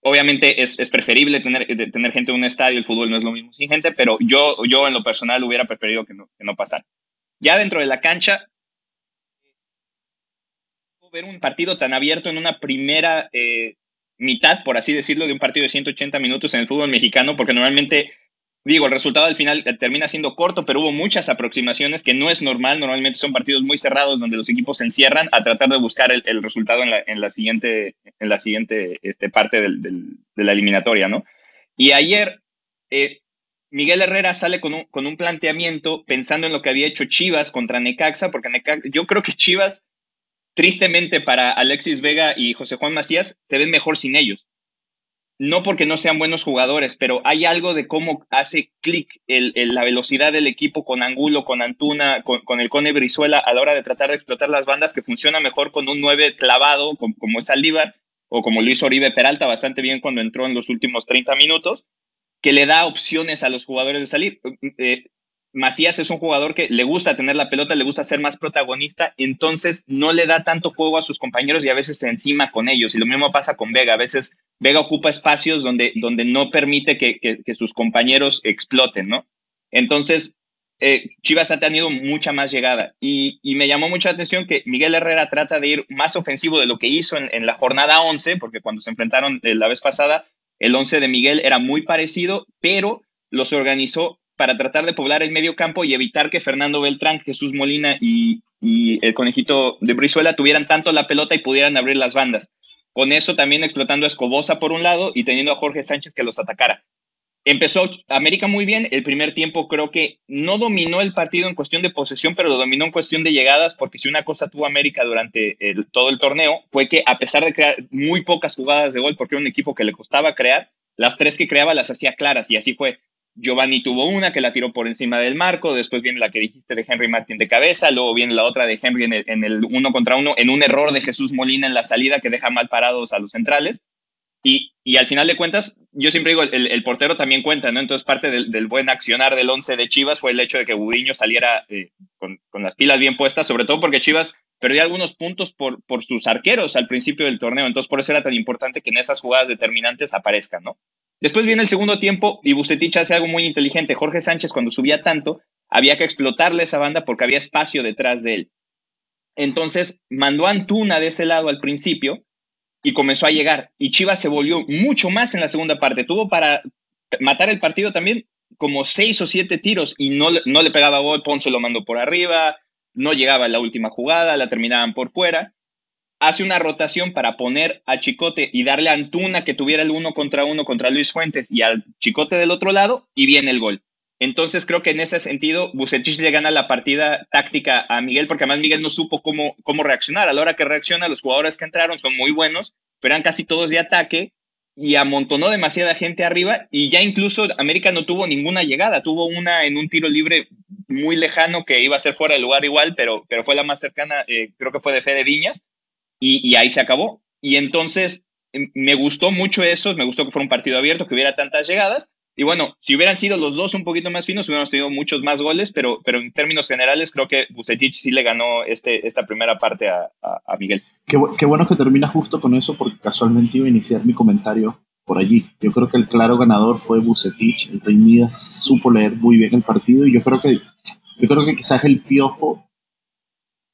obviamente es, es preferible tener, tener gente en un estadio, el fútbol no es lo mismo sin gente, pero yo, yo en lo personal hubiera preferido que no, que no pasara. Ya dentro de la cancha, ver un partido tan abierto en una primera eh, mitad, por así decirlo, de un partido de 180 minutos en el fútbol mexicano, porque normalmente, digo, el resultado al final termina siendo corto, pero hubo muchas aproximaciones que no es normal. Normalmente son partidos muy cerrados donde los equipos se encierran a tratar de buscar el, resultado en la, en la, siguiente, en la siguiente este, parte de la eliminatoria, ¿no? Y ayer, eh, Miguel Herrera sale con un, con un planteamiento pensando en lo que había hecho Chivas contra Necaxa, porque Necaxa, yo creo que Chivas tristemente para Alexis Vega y José Juan Macías, se ven mejor sin ellos. No porque no sean buenos jugadores, pero hay algo de cómo hace clic la velocidad del equipo con Angulo, con Antuna, con, el Cone Brizuela a la hora de tratar de explotar las bandas, que funciona mejor con un 9 clavado, como, es Aldívar, o como Luis Oribe Peralta, bastante bien cuando entró en los últimos 30 minutos, que le da opciones a los jugadores de salir. Eh, Macías es un jugador que le gusta tener la pelota, le gusta ser más protagonista, entonces no le da tanto juego a sus compañeros y a veces se encima con ellos. Y lo mismo pasa con Vega. A veces Vega ocupa espacios donde, donde no permite que, sus compañeros exploten, ¿no? Entonces, eh, Chivas ha tenido mucha más llegada. Y, me llamó mucha atención que Miguel Herrera trata de ir más ofensivo de lo que hizo en, en la jornada 11, porque cuando se enfrentaron eh, la vez pasada, el 11 de Miguel era muy parecido, pero los organizó para tratar de poblar el medio campo y evitar que Fernando Beltrán, Jesús Molina y, el conejito de Brizuela tuvieran tanto la pelota y pudieran abrir las bandas. Con eso también explotando a Escobosa por un lado y teniendo a Jorge Sánchez que los atacara. Empezó América muy bien, el primer tiempo creo que no dominó el partido en cuestión de posesión, pero lo dominó en cuestión de llegadas, porque si una cosa tuvo América durante todo el torneo fue que a pesar de crear muy pocas jugadas de gol, porque era un equipo que le costaba crear, las tres que creaba las hacía claras y así fue. Giovanni tuvo una que la tiró por encima del marco, después viene la que dijiste de Henry Martin de cabeza, luego viene la otra de Henry en el, uno contra uno, en un error de Jesús Molina en la salida que deja mal parados a los centrales. Y, al final de cuentas, yo siempre digo, el, portero también cuenta, ¿no? Entonces, parte del, buen accionar del 11 de Chivas fue el hecho de que Gudiño saliera eh, con, las pilas bien puestas, sobre todo porque Chivas perdió algunos puntos por, por sus arqueros al principio del torneo. Entonces, por eso era tan importante que en esas jugadas determinantes aparezcan, ¿no? Después viene el segundo tiempo y Bucetich hace algo muy inteligente. Jorge Sánchez, cuando subía tanto, había que explotarle esa banda porque había espacio detrás de él. Entonces, mandó Antuna de ese lado al principio y comenzó a llegar. Y Chivas se volvió mucho más en la segunda parte. Tuvo para matar el partido también como seis o siete tiros y no, no le pegaba gol. Ponce lo mandó por arriba, no llegaba la última jugada, la terminaban por fuera. Hace una rotación para poner a Chicote y darle a Antuna que tuviera el uno contra uno contra Luis Fuentes y al Chicote del otro lado y viene el gol. Entonces creo que en ese sentido Bucetich le gana la partida táctica a Miguel porque además Miguel no supo cómo, cómo reaccionar. A la hora que reacciona, los jugadores que entraron son muy buenos, pero eran casi todos de ataque y amontonó demasiada gente arriba y ya incluso América no tuvo ninguna llegada. Tuvo una en un tiro libre muy lejano que iba a ser fuera de lugar igual, pero, pero fue la más cercana, eh, creo que fue de Fede Viñas y, ahí se acabó. Y entonces em, me gustó mucho eso, me gustó que fuera un partido abierto, que hubiera tantas llegadas y bueno, si hubieran sido los dos un poquito más finos, hubiéramos tenido muchos más goles, pero, pero en términos generales creo que Bucetich sí le ganó este, esta primera parte a, Miguel. Qué, qué, bueno que termina justo con eso, porque casualmente iba a iniciar mi comentario por allí. Yo creo que el claro ganador fue Bucetich. El Rey Midas supo leer muy bien el partido y yo creo que, yo creo que quizás el Piojo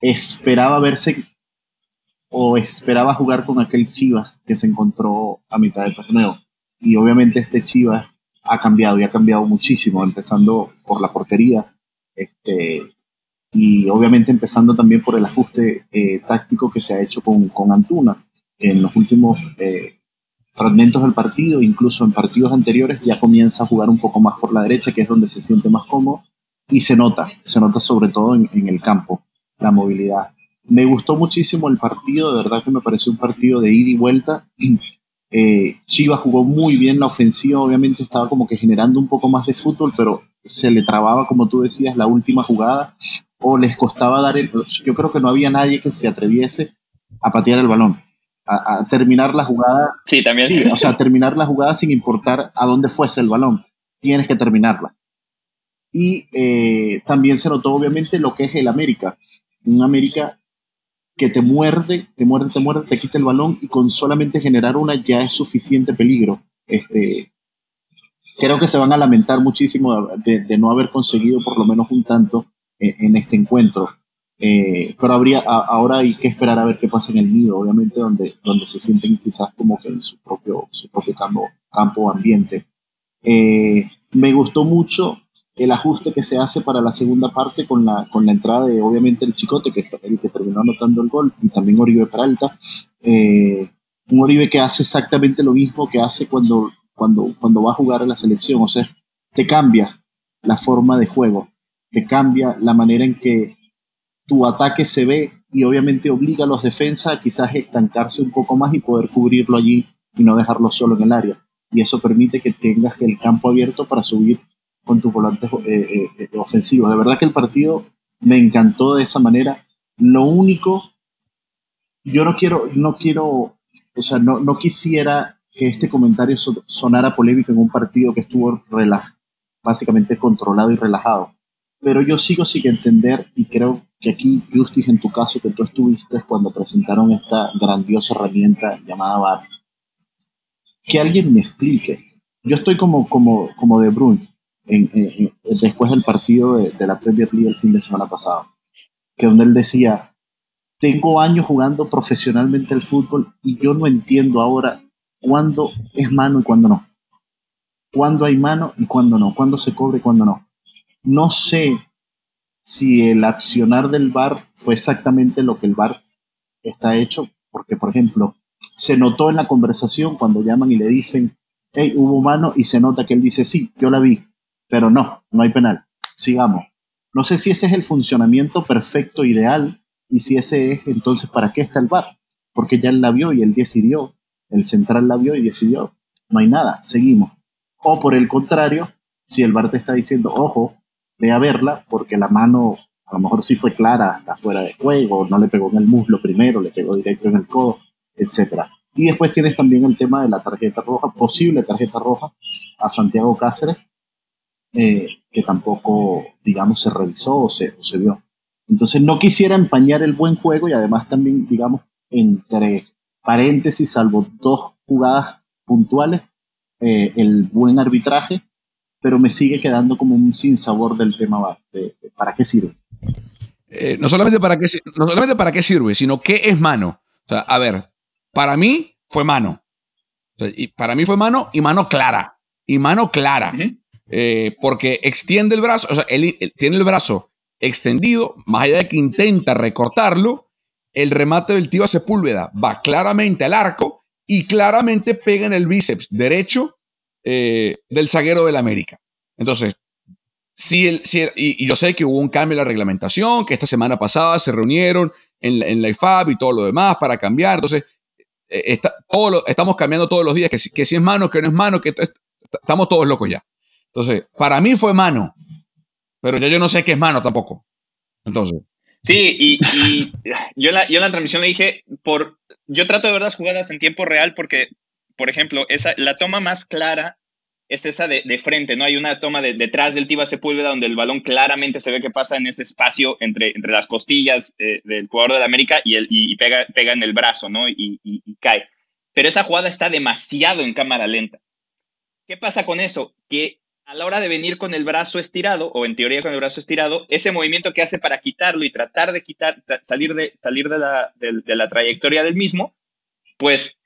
esperaba verse o esperaba jugar con aquel Chivas que se encontró a mitad del torneo. Y obviamente este Chivas ha cambiado y ha cambiado muchísimo, empezando por la portería este, y obviamente empezando también por el ajuste eh, táctico que se ha hecho con, con Antuna, en los últimos eh, fragmentos del partido, incluso en partidos anteriores, ya comienza a jugar un poco más por la derecha, que es donde se siente más cómodo, y se nota, se nota sobre todo en, en el campo, la movilidad. Me gustó muchísimo el partido, de verdad que me pareció un partido de ida y vuelta. Eh, Chivas jugó muy bien la ofensiva, obviamente estaba como que generando un poco más de fútbol, pero se le trababa, como tú decías, la última jugada o les costaba dar el... Yo creo que no había nadie que se atreviese a patear el balón, a, terminar la jugada. Sí, también. Sí, o sea, terminar la jugada sin importar a dónde fuese el balón. Tienes que terminarla. Y eh, también se notó, obviamente, lo que es el América. Un América que te muerde, te muerde, te muerde, te quita el balón y con solamente generar una ya es suficiente peligro. Este, creo que se van a lamentar muchísimo de, no haber conseguido por lo menos un tanto en, este encuentro. Eh, pero habría, ahora hay que esperar a ver qué pasa en el nido, obviamente, donde, donde se sienten quizás como que en su propio, su propio campo, campo ambiente. Eh, me gustó mucho el ajuste que se hace para la segunda parte con la, con la entrada de, obviamente, el Chicote, que fue el que terminó anotando el gol, y también Oribe Peralta. Eh, un Oribe que hace exactamente lo mismo que hace cuando, cuando, cuando va a jugar a la selección. O sea, te cambia la forma de juego, te cambia la manera en que tu ataque se ve y obviamente obliga a los defensas a quizás estancarse un poco más y poder cubrirlo allí y no dejarlo solo en el área. Y eso permite que tengas el campo abierto para subir con tus volantes eh, eh, eh, ofensivos. De verdad que el partido me encantó de esa manera. Lo único, yo no quiero, no quiero, o sea, no, no quisiera que este comentario sonara polémico en un partido que estuvo básicamente controlado y relajado. Pero yo sigo sin entender y creo que aquí, Justice, en tu caso, que tú estuviste cuando presentaron esta grandiosa herramienta llamada VAR, que alguien me explique. Yo estoy como, como, como de Bruyne después del partido de, la Premier League el fin de semana pasado, que donde él decía, tengo años jugando profesionalmente el fútbol y yo no entiendo ahora cuándo es mano y cuándo no. Cuándo hay mano y cuándo no. Cuándo se cobre y cuándo no. No sé si el accionar del VAR fue exactamente lo que el VAR está hecho, porque por ejemplo, se notó en la conversación cuando llaman y le dicen, hey, hubo mano y se nota que él dice, sí, yo la vi, pero no, no hay penal. Sigamos. No sé si ese es el funcionamiento perfecto, ideal, y si ese es, entonces, ¿para qué está el VAR? Porque ya él la vio y él decidió, el central la vio y decidió. No hay nada, seguimos. O por el contrario, si el VAR te está diciendo, ojo, ve a verla, porque la mano a lo mejor sí fue clara, está fuera de juego, no le pegó en el muslo primero, le pegó directo en el codo, etc. Y después tienes también el tema de la tarjeta roja, posible tarjeta roja a Santiago Cáceres, eh, que tampoco, digamos, se revisó o se, o se vio. Entonces no quisiera empañar el buen juego y además también, digamos, entre paréntesis, salvo dos jugadas puntuales, eh, el buen arbitraje, pero me sigue quedando como un sinsabor del tema de, para qué sirve. Eh, no, solamente para qué, no solamente para qué sirve, sino qué es mano. O sea, a ver, para mí fue mano. y para mí fue mano y mano clara. Y mano clara. Eh, porque extiende el brazo, o sea, él, tiene el brazo extendido, más allá de que intenta recortarlo, el remate del tío Sepúlveda va claramente al arco y claramente pega en el bíceps derecho eh, del zaguero del América. Entonces, si y, yo sé que hubo un cambio en la reglamentación, que esta semana pasada se reunieron en, la IFAB y todo lo demás para cambiar. Entonces, eh, estamos cambiando todos los días, que si, que si es mano, que no es mano, que estamos todos locos ya. Entonces, para mí fue mano, pero ya yo no sé qué es mano tampoco. Entonces. Sí, y, yo, la, yo en la transmisión le dije, por, yo trato de ver las jugadas en tiempo real porque, por ejemplo, esa, la toma más clara es esa de, de frente, ¿no? Hay una toma de, detrás del Tiba Sepúlveda donde el balón claramente se ve que pasa en ese espacio entre, entre las costillas eh, del jugador de la América y, el, y, pega, pega en el brazo, ¿no? Y, y, cae. Pero esa jugada está demasiado en cámara lenta. ¿Qué pasa con eso? Que a la hora de venir con el brazo estirado, o en teoría con el brazo estirado, ese movimiento que hace para quitarlo y tratar de quitar, salir de, salir de, la, trayectoria del mismo, pues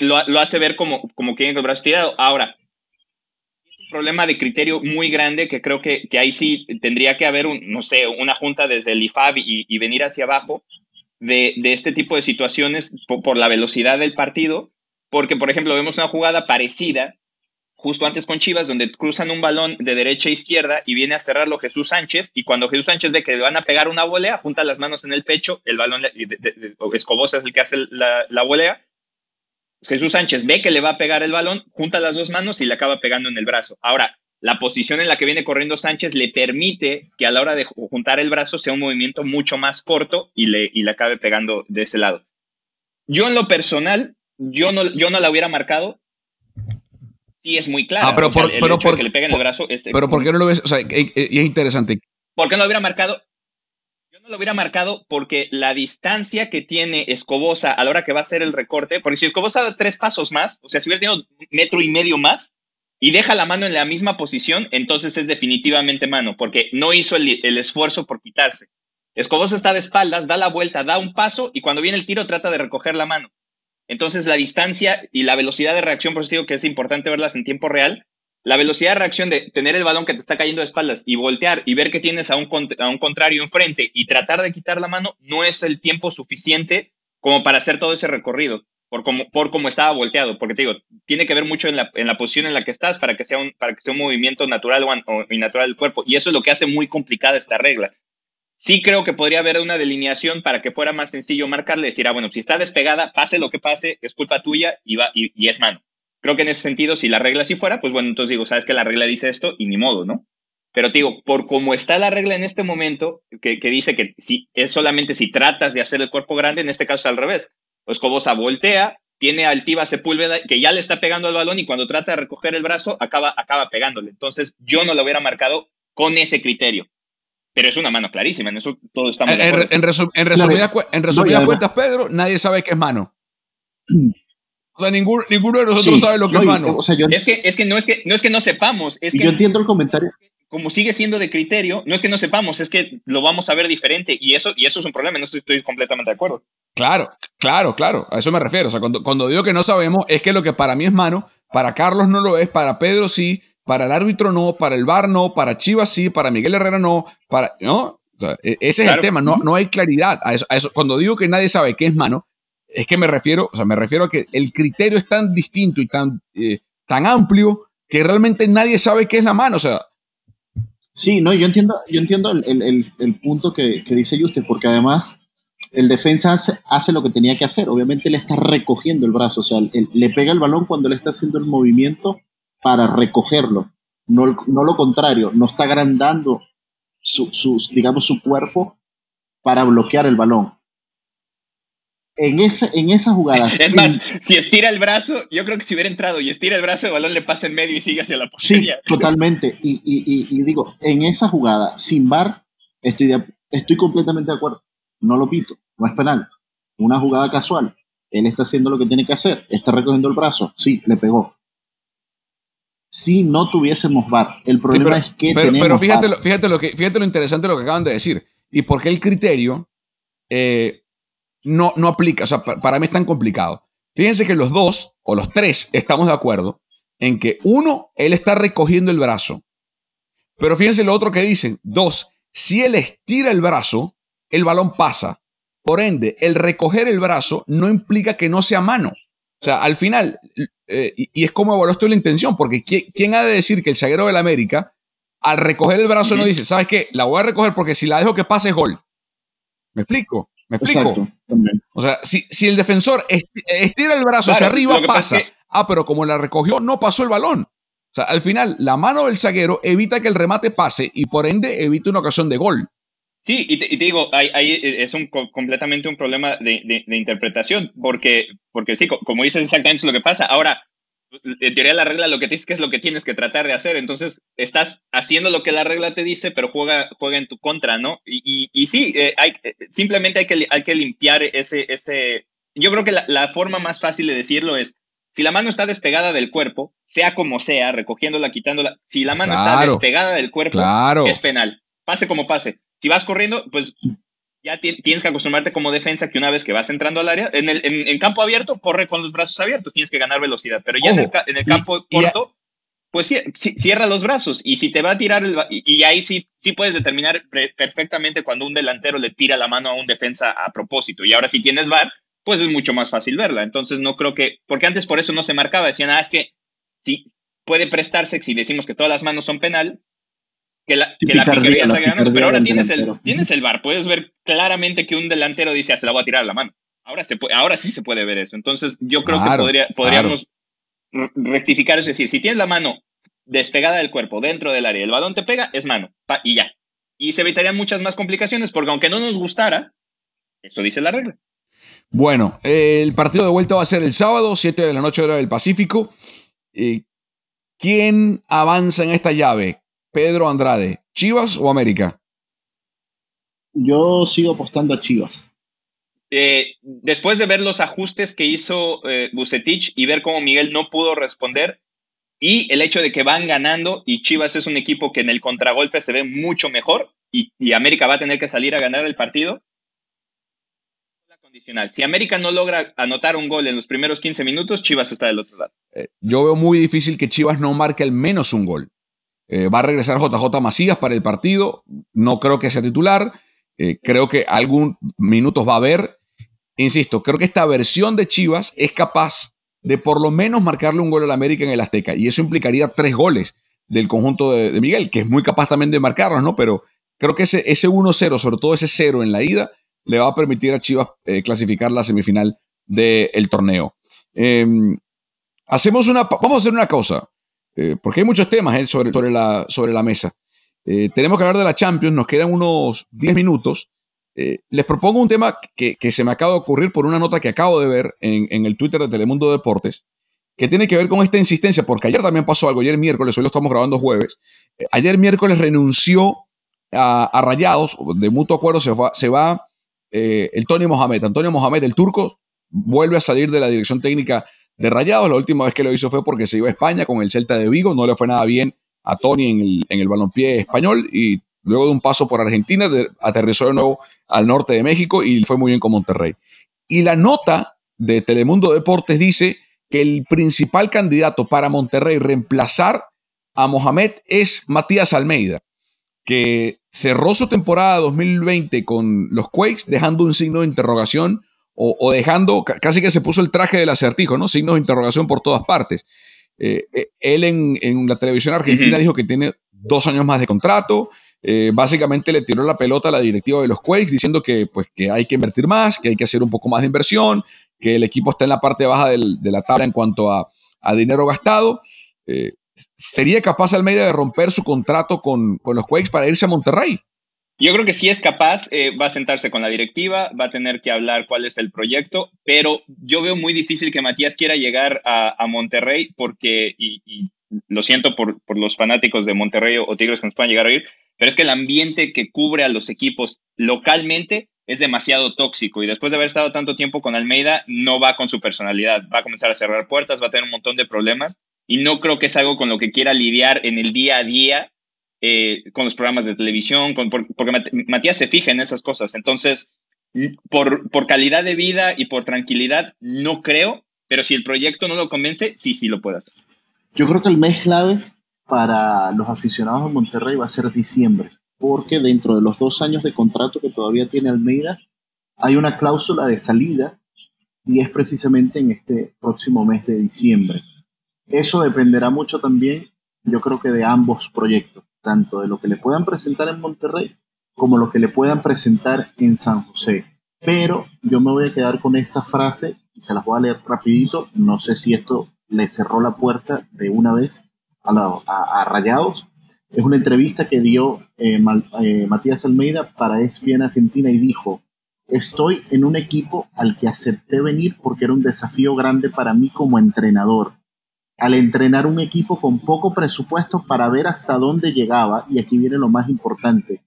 lo, hace ver como, como que tiene el brazo estirado. Ahora, es un problema de criterio muy grande que creo que, que ahí sí tendría que haber, un, no sé, una junta desde el IFAB y, venir hacia abajo de, de, este tipo de situaciones por la velocidad del partido, porque, por ejemplo, vemos una jugada parecida justo antes con Chivas, donde cruzan un balón de derecha a izquierda y viene a cerrarlo Jesús Sánchez. Y cuando Jesús Sánchez ve que le van a pegar una volea, junta las manos en el pecho, el balón, Escobosa es el que hace la, la volea. Jesús Sánchez ve que le va a pegar el balón, junta las dos manos y le acaba pegando en el brazo. Ahora, la posición en la que viene corriendo Sánchez le permite que a la hora de juntar el brazo sea un movimiento mucho más corto y le, y le acabe pegando de ese lado. Yo en lo personal, yo no, yo no la hubiera marcado, sí es muy claro. Ah, pero, por, pero que le peguen el brazo. pero ¿por qué no lo ves? O sea, y es interesante. ¿Por qué no lo hubiera marcado? Yo no lo hubiera marcado porque la distancia que tiene Escobosa a la hora que va a hacer el recorte, porque si Escobosa da tres pasos más, o sea, si hubiera tenido metro y medio más y deja la mano en la misma posición, entonces es definitivamente mano, porque no hizo el, el esfuerzo por quitarse. Escobosa está de espaldas, da la vuelta, da un paso y cuando viene el tiro trata de recoger la mano. Entonces, la distancia y la velocidad de reacción, por eso digo que es importante verlas en tiempo real. La velocidad de reacción de tener el balón que te está cayendo de espaldas y voltear y ver que tienes a un, a un contrario enfrente y tratar de quitar la mano no es el tiempo suficiente como para hacer todo ese recorrido, por como, por como estaba volteado. Porque te digo, tiene que ver mucho en la, en la posición en la que estás para que sea un, para que sea un movimiento natural o, o innatural del cuerpo. Y eso es lo que hace muy complicada esta regla. Sí creo que podría haber una delineación para que fuera más sencillo marcarle, decir, ah, bueno, si está despegada, pase lo que pase, es culpa tuya y, va, y, es mano. Creo que en ese sentido, si la regla así fuera, pues bueno, entonces digo, sabes que la regla dice esto y ni modo, ¿no? Pero te digo, por cómo está la regla en este momento, que, dice que si es solamente si tratas de hacer el cuerpo grande, en este caso es al revés. Pues Cobosa voltea, tiene altiva Sepúlveda que ya le está pegando al balón y cuando trata de recoger el brazo acaba, acaba pegándole. Entonces yo no lo hubiera marcado con ese criterio pero es una mano clarísima, en eso todos estamos en, en, en, resumidas, cuentas, Pedro, nadie sabe qué es mano. O sea, ninguno, ninguno de nosotros sabe lo que es mano. es, que, es que no es que no es que no sepamos. Es que, yo entiendo el comentario. Como sigue siendo de criterio, no es que no sepamos, es que lo vamos a ver diferente y eso, y eso es un problema, no estoy, estoy completamente de acuerdo. Claro, claro, claro, a eso me refiero. O sea, cuando, cuando digo que no sabemos, es que lo que para mí es mano, para Carlos no lo es, para Pedro sí, para el árbitro no, para el VAR no, para Chivas sí, para Miguel Herrera no, para, ¿no? E, ese es el tema, no, no hay claridad a eso, eso. Cuando digo que nadie sabe qué es mano, es que me refiero, o sea, me refiero a que el criterio es tan distinto y tan, eh, tan amplio que realmente nadie sabe qué es la mano, o sea. Sí, no, yo entiendo, yo entiendo el, el, el punto que, que, dice usted, porque además el defensa hace, hace, lo que tenía que hacer, obviamente le está recogiendo el brazo, o sea, le pega el balón cuando le está haciendo el movimiento para recogerlo, no, no lo contrario, no está agrandando su, digamos, su cuerpo para bloquear el balón. en, esa, en esa jugada. Es más, si estira el brazo, yo creo que si hubiera entrado y estira el brazo, el balón le pasa en medio y sigue hacia la portería. Sí, totalmente. Y, y, digo, en esa jugada, sin bar, estoy, estoy completamente de acuerdo. No lo pito, no es penal. Una jugada casual. Él está haciendo lo que tiene que hacer. Está recogiendo el brazo. Sí, le pegó. Si no tuviésemos bar, el problema es que pero, tenemos pero fíjate, lo, fíjate, lo que, fíjate lo interesante de lo que acaban de decir. Y por qué el criterio eh, no, no aplica. O sea, para, mí es tan complicado. Fíjense que los dos, o los tres, estamos de acuerdo en que uno, él está recogiendo el brazo. Pero fíjense lo otro que dicen. Dos, si él estira el brazo, el balón pasa. Por ende, el recoger el brazo no implica que no sea mano. O sea, al final, eh, y, es como evaluaste la intención, porque ¿quién, ha de decir que el zaguero del América, al recoger el brazo, no dice, ¿sabes qué? La voy a recoger porque si la dejo que pase es gol. ¿Me explico? ¿Me explico? O sea, si, si, el defensor estira el brazo hacia arriba, pasa. Ah, pero como la recogió, no pasó el balón. O sea, al final, la mano del zaguero evita que el remate pase y por ende evita una ocasión de gol. Sí, y te, digo, ahí, es un, completamente un problema de, interpretación, porque, porque sí, como dices exactamente es lo que pasa. Ahora, en teoría la regla lo que te dice que es lo que tienes que tratar de hacer. Entonces, estás haciendo lo que la regla te dice, pero juega, juega en tu contra, ¿no? Y, y, sí, eh, hay, eh, simplemente hay que, hay que limpiar ese, ese... Yo creo que la, forma más fácil de decirlo es, si la mano está despegada del cuerpo, sea como sea, recogiéndola, quitándola, si la mano está despegada del cuerpo, es penal. Pase como pase. Si vas corriendo, pues ya tienes que acostumbrarte como defensa que una vez que vas entrando al área, en el en, campo abierto, corre con los brazos abiertos, tienes que ganar velocidad, pero ya en, el, campo corto, pues cierra los brazos y si te va a tirar, el, y, ahí sí, sí puedes determinar perfectamente cuando un delantero le tira la mano a un defensa a propósito. Y ahora si tienes VAR, pues es mucho más fácil verla. Entonces no creo que, porque antes por eso no se marcaba, decían, ah, es que sí, puede prestarse, si decimos que todas las manos son penal, que la, que la ganando. Pero ahora tienes el, tienes el bar, puedes ver claramente que un delantero dice, ah, se la voy a tirar a la mano. Ahora, se puede, ahora sí se puede ver eso. Entonces, yo creo que podría, podríamos rectificar, es decir, si tienes la mano despegada del cuerpo dentro del área, el balón te pega, es mano, y ya. Y se evitarían muchas más complicaciones, porque aunque no nos gustara, eso dice la regla. Bueno, el partido de vuelta va a ser el sábado, 7 de la noche hora del Pacífico. Eh, ¿Quién avanza en esta llave? Pedro Andrade, ¿Chivas o América? Yo sigo apostando a Chivas. Eh, después de ver los ajustes que hizo eh, Bucetich y ver cómo Miguel no pudo responder, y el hecho de que van ganando y Chivas es un equipo que en el contragolpe se ve mucho mejor y, América va a tener que salir a ganar el partido. Condicional. Si América no logra anotar un gol en los primeros 15 minutos, Chivas está del otro lado. Eh, yo veo muy difícil que Chivas no marque al menos un gol. Eh, va a regresar JJ Macías para el partido. No creo que sea titular. Eh, creo que algún minutos va a haber. Insisto, creo que esta versión de Chivas es capaz de por lo menos marcarle un gol al América en el Azteca. Y eso implicaría tres goles del conjunto de, Miguel, que es muy capaz también de marcarlos, ¿no? Pero creo que ese, ese 1-0, sobre todo ese 0 en la ida, le va a permitir a Chivas eh, clasificar la semifinal del torneo. Em, hacemos una, vamos a hacer una cosa. Eh, porque hay muchos temas eh, sobre, la mesa. Eh, tenemos que hablar de la Champions, nos quedan unos 10 minutos. les propongo un tema que, se me acaba de ocurrir por una nota que acabo de ver en, el Twitter de Telemundo Deportes, que tiene que ver con esta insistencia, porque ayer también pasó algo, ayer miércoles, hoy lo estamos grabando jueves, ayer miércoles renunció a, Rayados, de mutuo acuerdo se va, se va el Tony Mohamed. Antonio Mohamed, el turco, vuelve a salir de la dirección técnica de Rayados. La última vez que lo hizo fue porque se iba a España con el Celta de Vigo. No le fue nada bien a Tony en el, en balompié español y luego de un paso por Argentina aterrizó de nuevo al norte de México y fue muy bien con Monterrey. Y la nota de Telemundo Deportes dice que el principal candidato para Monterrey reemplazar a Mohamed es Matías Almeida, que cerró su temporada 2020 con los Quakes dejando un signo de interrogación o, dejando, casi que se puso el traje del acertijo, ¿no? Signos de interrogación por todas partes. Eh, eh, él en, la televisión argentina dijo que tiene dos años más de contrato. Eh, básicamente le tiró la pelota a la directiva de los Quakes diciendo que, pues, que hay que invertir más, que hay que hacer un poco más de inversión, que el equipo está en la parte baja de la tabla en cuanto a, dinero gastado. ¿Sería capaz Almeida de romper su contrato con, con los Quakes para irse a Monterrey? Yo creo que si es capaz, eh, va a sentarse con la directiva, va a tener que hablar cuál es el proyecto, pero yo veo muy difícil que Matías quiera llegar a, Monterrey porque, y, lo siento por, por, los fanáticos de Monterrey o Tigres que nos puedan llegar a oír, pero es que el ambiente que cubre a los equipos localmente es demasiado tóxico y después de haber estado tanto tiempo con Almeida, no va con su personalidad, va a comenzar a cerrar puertas, va a tener un montón de problemas y no creo que es algo con lo que quiera lidiar en el día a día eh, con los programas de televisión, porque Matías se fija en esas cosas. Entonces, por, por calidad de vida y por tranquilidad, no creo, pero si el proyecto no lo convence, sí, sí lo puede hacer. Yo creo que el mes clave para los aficionados de Monterrey va a ser diciembre, porque dentro de los dos años de contrato que todavía tiene Almeida, hay una cláusula de salida y es precisamente en este próximo mes de diciembre. Eso dependerá mucho también, yo creo que de ambos proyectos tanto de lo que le puedan presentar en Monterrey como lo que le puedan presentar en San José. Pero yo me voy a quedar con esta frase y se las voy a leer rapidito. No sé si esto le cerró la puerta de una vez a, Rayados. Es una entrevista que dio eh, eh, Matías Almeida para ESPN Argentina y dijo, estoy en un equipo al que acepté venir porque era un desafío grande para mí como entrenador al entrenar un equipo con poco presupuesto para ver hasta dónde llegaba, y aquí viene lo más importante,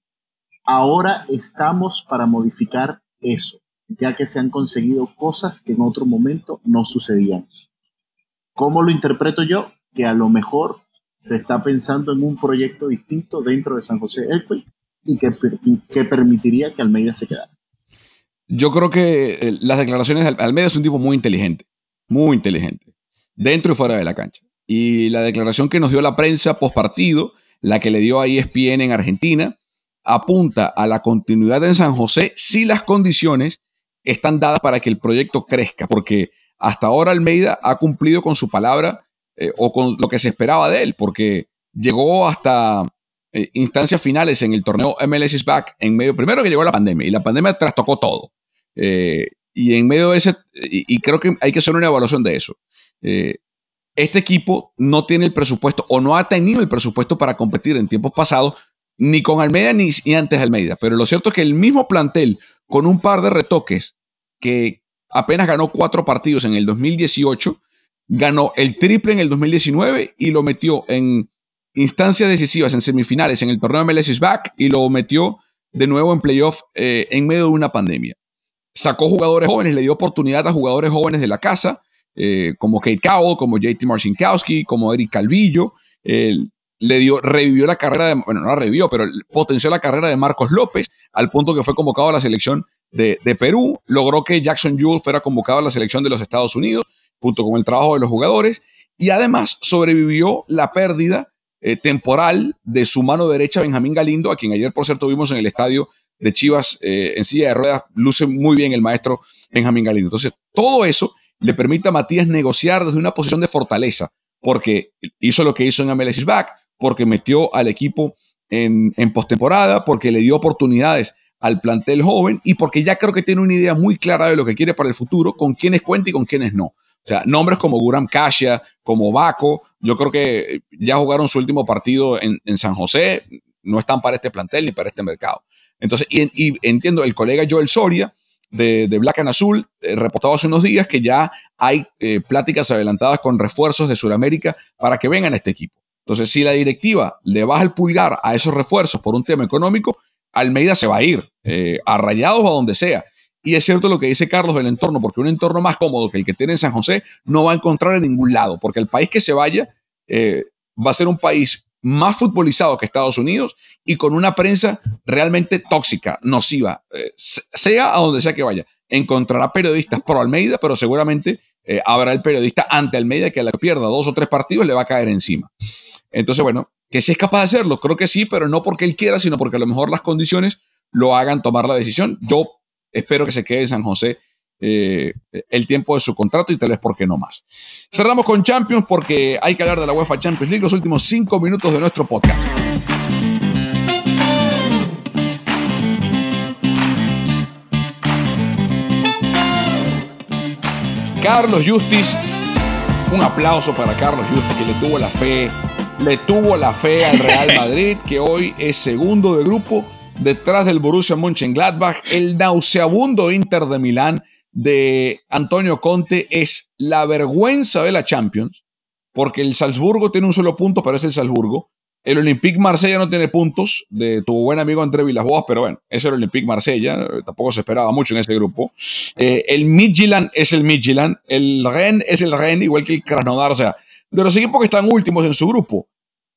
ahora estamos para modificar eso, ya que se han conseguido cosas que en otro momento no sucedían. ¿Cómo lo interpreto yo? Que a lo mejor se está pensando en un proyecto distinto dentro de San José Elqui y que, que permitiría que Almeida se quedara. Yo creo que eh, las declaraciones de Almeida es un tipo muy inteligente, muy inteligente dentro y fuera de la cancha. Y la declaración que nos dio la prensa post partido, la que le dio a ESPN en Argentina, apunta a la continuidad en San José si las condiciones están dadas para que el proyecto crezca, porque hasta ahora Almeida ha cumplido con su palabra eh, o con lo que se esperaba de él, porque llegó hasta eh, instancias finales en el torneo MLS is Back en medio, primero que llegó la pandemia y la pandemia trastocó todo. Eh, y en medio de ese, y, creo que hay que hacer una evaluación de eso. Eh, este equipo no tiene el presupuesto o no ha tenido el presupuesto para competir en tiempos pasados, ni con Almeida ni, antes de Almeida. Pero lo cierto es que el mismo plantel, con un par de retoques, que apenas ganó cuatro partidos en el 2018, ganó el triple en el 2019 y lo metió en instancias decisivas, en semifinales, en el torneo MLS Back y lo metió de nuevo en playoff eh, en medio de una pandemia. Sacó jugadores jóvenes, le dio oportunidad a jugadores jóvenes de la casa eh, como Kate Cowell, como JT Marcinkowski, como Eric Calvillo. le dio, revivió la carrera de, bueno, no la revivió, pero potenció la carrera de Marcos López al punto que fue convocado a la selección de, Perú. Logró que Jackson Jules fuera convocado a la selección de los Estados Unidos, junto con el trabajo de los jugadores. Y además sobrevivió la pérdida eh, temporal de su mano derecha, Benjamín Galindo, a quien ayer, por cierto, vimos en el estadio de Chivas eh, en silla de ruedas. Luce muy bien el maestro Benjamín Galindo. Entonces, todo eso le permite a Matías negociar desde una posición de fortaleza, porque hizo lo que hizo en MLS Back, porque metió al equipo en, en postemporada, porque le dio oportunidades al plantel joven y porque ya creo que tiene una idea muy clara de lo que quiere para el futuro, con quiénes cuenta y con quiénes no. O sea, nombres como Guram Kasia, como Baco, yo creo que ya jugaron su último partido en, San José, no están para este plantel ni para este mercado. Entonces, y, y entiendo, el colega Joel Soria de, Black and Azul eh, reportaba hace unos días que ya hay eh, pláticas adelantadas con refuerzos de Sudamérica para que vengan a este equipo. Entonces, si la directiva le baja el pulgar a esos refuerzos por un tema económico, Almeida se va a ir, eh, a rayados o a donde sea. Y es cierto lo que dice Carlos del entorno, porque un entorno más cómodo que el que tiene en San José no va a encontrar en ningún lado, porque el país que se vaya va a ser un país más futbolizado que Estados Unidos y con una prensa realmente tóxica, nociva, eh, sea a donde sea que vaya. Encontrará periodistas pro Almeida, pero seguramente eh, habrá el periodista ante Almeida que a la que pierda dos o tres partidos le va a caer encima. Entonces, bueno, que si es capaz de hacerlo, creo que sí, pero no porque él quiera, sino porque a lo mejor las condiciones lo hagan tomar la decisión. Yo espero que se quede en San José eh, el tiempo de su contrato y tal vez por qué no más. Cerramos con Champions porque hay que hablar de la UEFA Champions League los últimos cinco minutos de nuestro podcast. Carlos Justis, un aplauso para Carlos Justis que le tuvo la fe, le tuvo la fe al Real Madrid que hoy es segundo de grupo detrás del Borussia Mönchengladbach, el nauseabundo Inter de Milán de Antonio Conte es la vergüenza de la Champions, porque el Salzburgo tiene un solo punto, pero es el Salzburgo. El Olympique Marsella no tiene puntos de tu buen amigo André Villas-Boas, pero bueno, es el Olympique Marsella, tampoco se esperaba mucho en ese grupo. Eh, el Midtjylland es el Midtjylland, el Rennes es el Rennes, igual que el Krasnodar, o sea, de los equipos que están últimos en su grupo,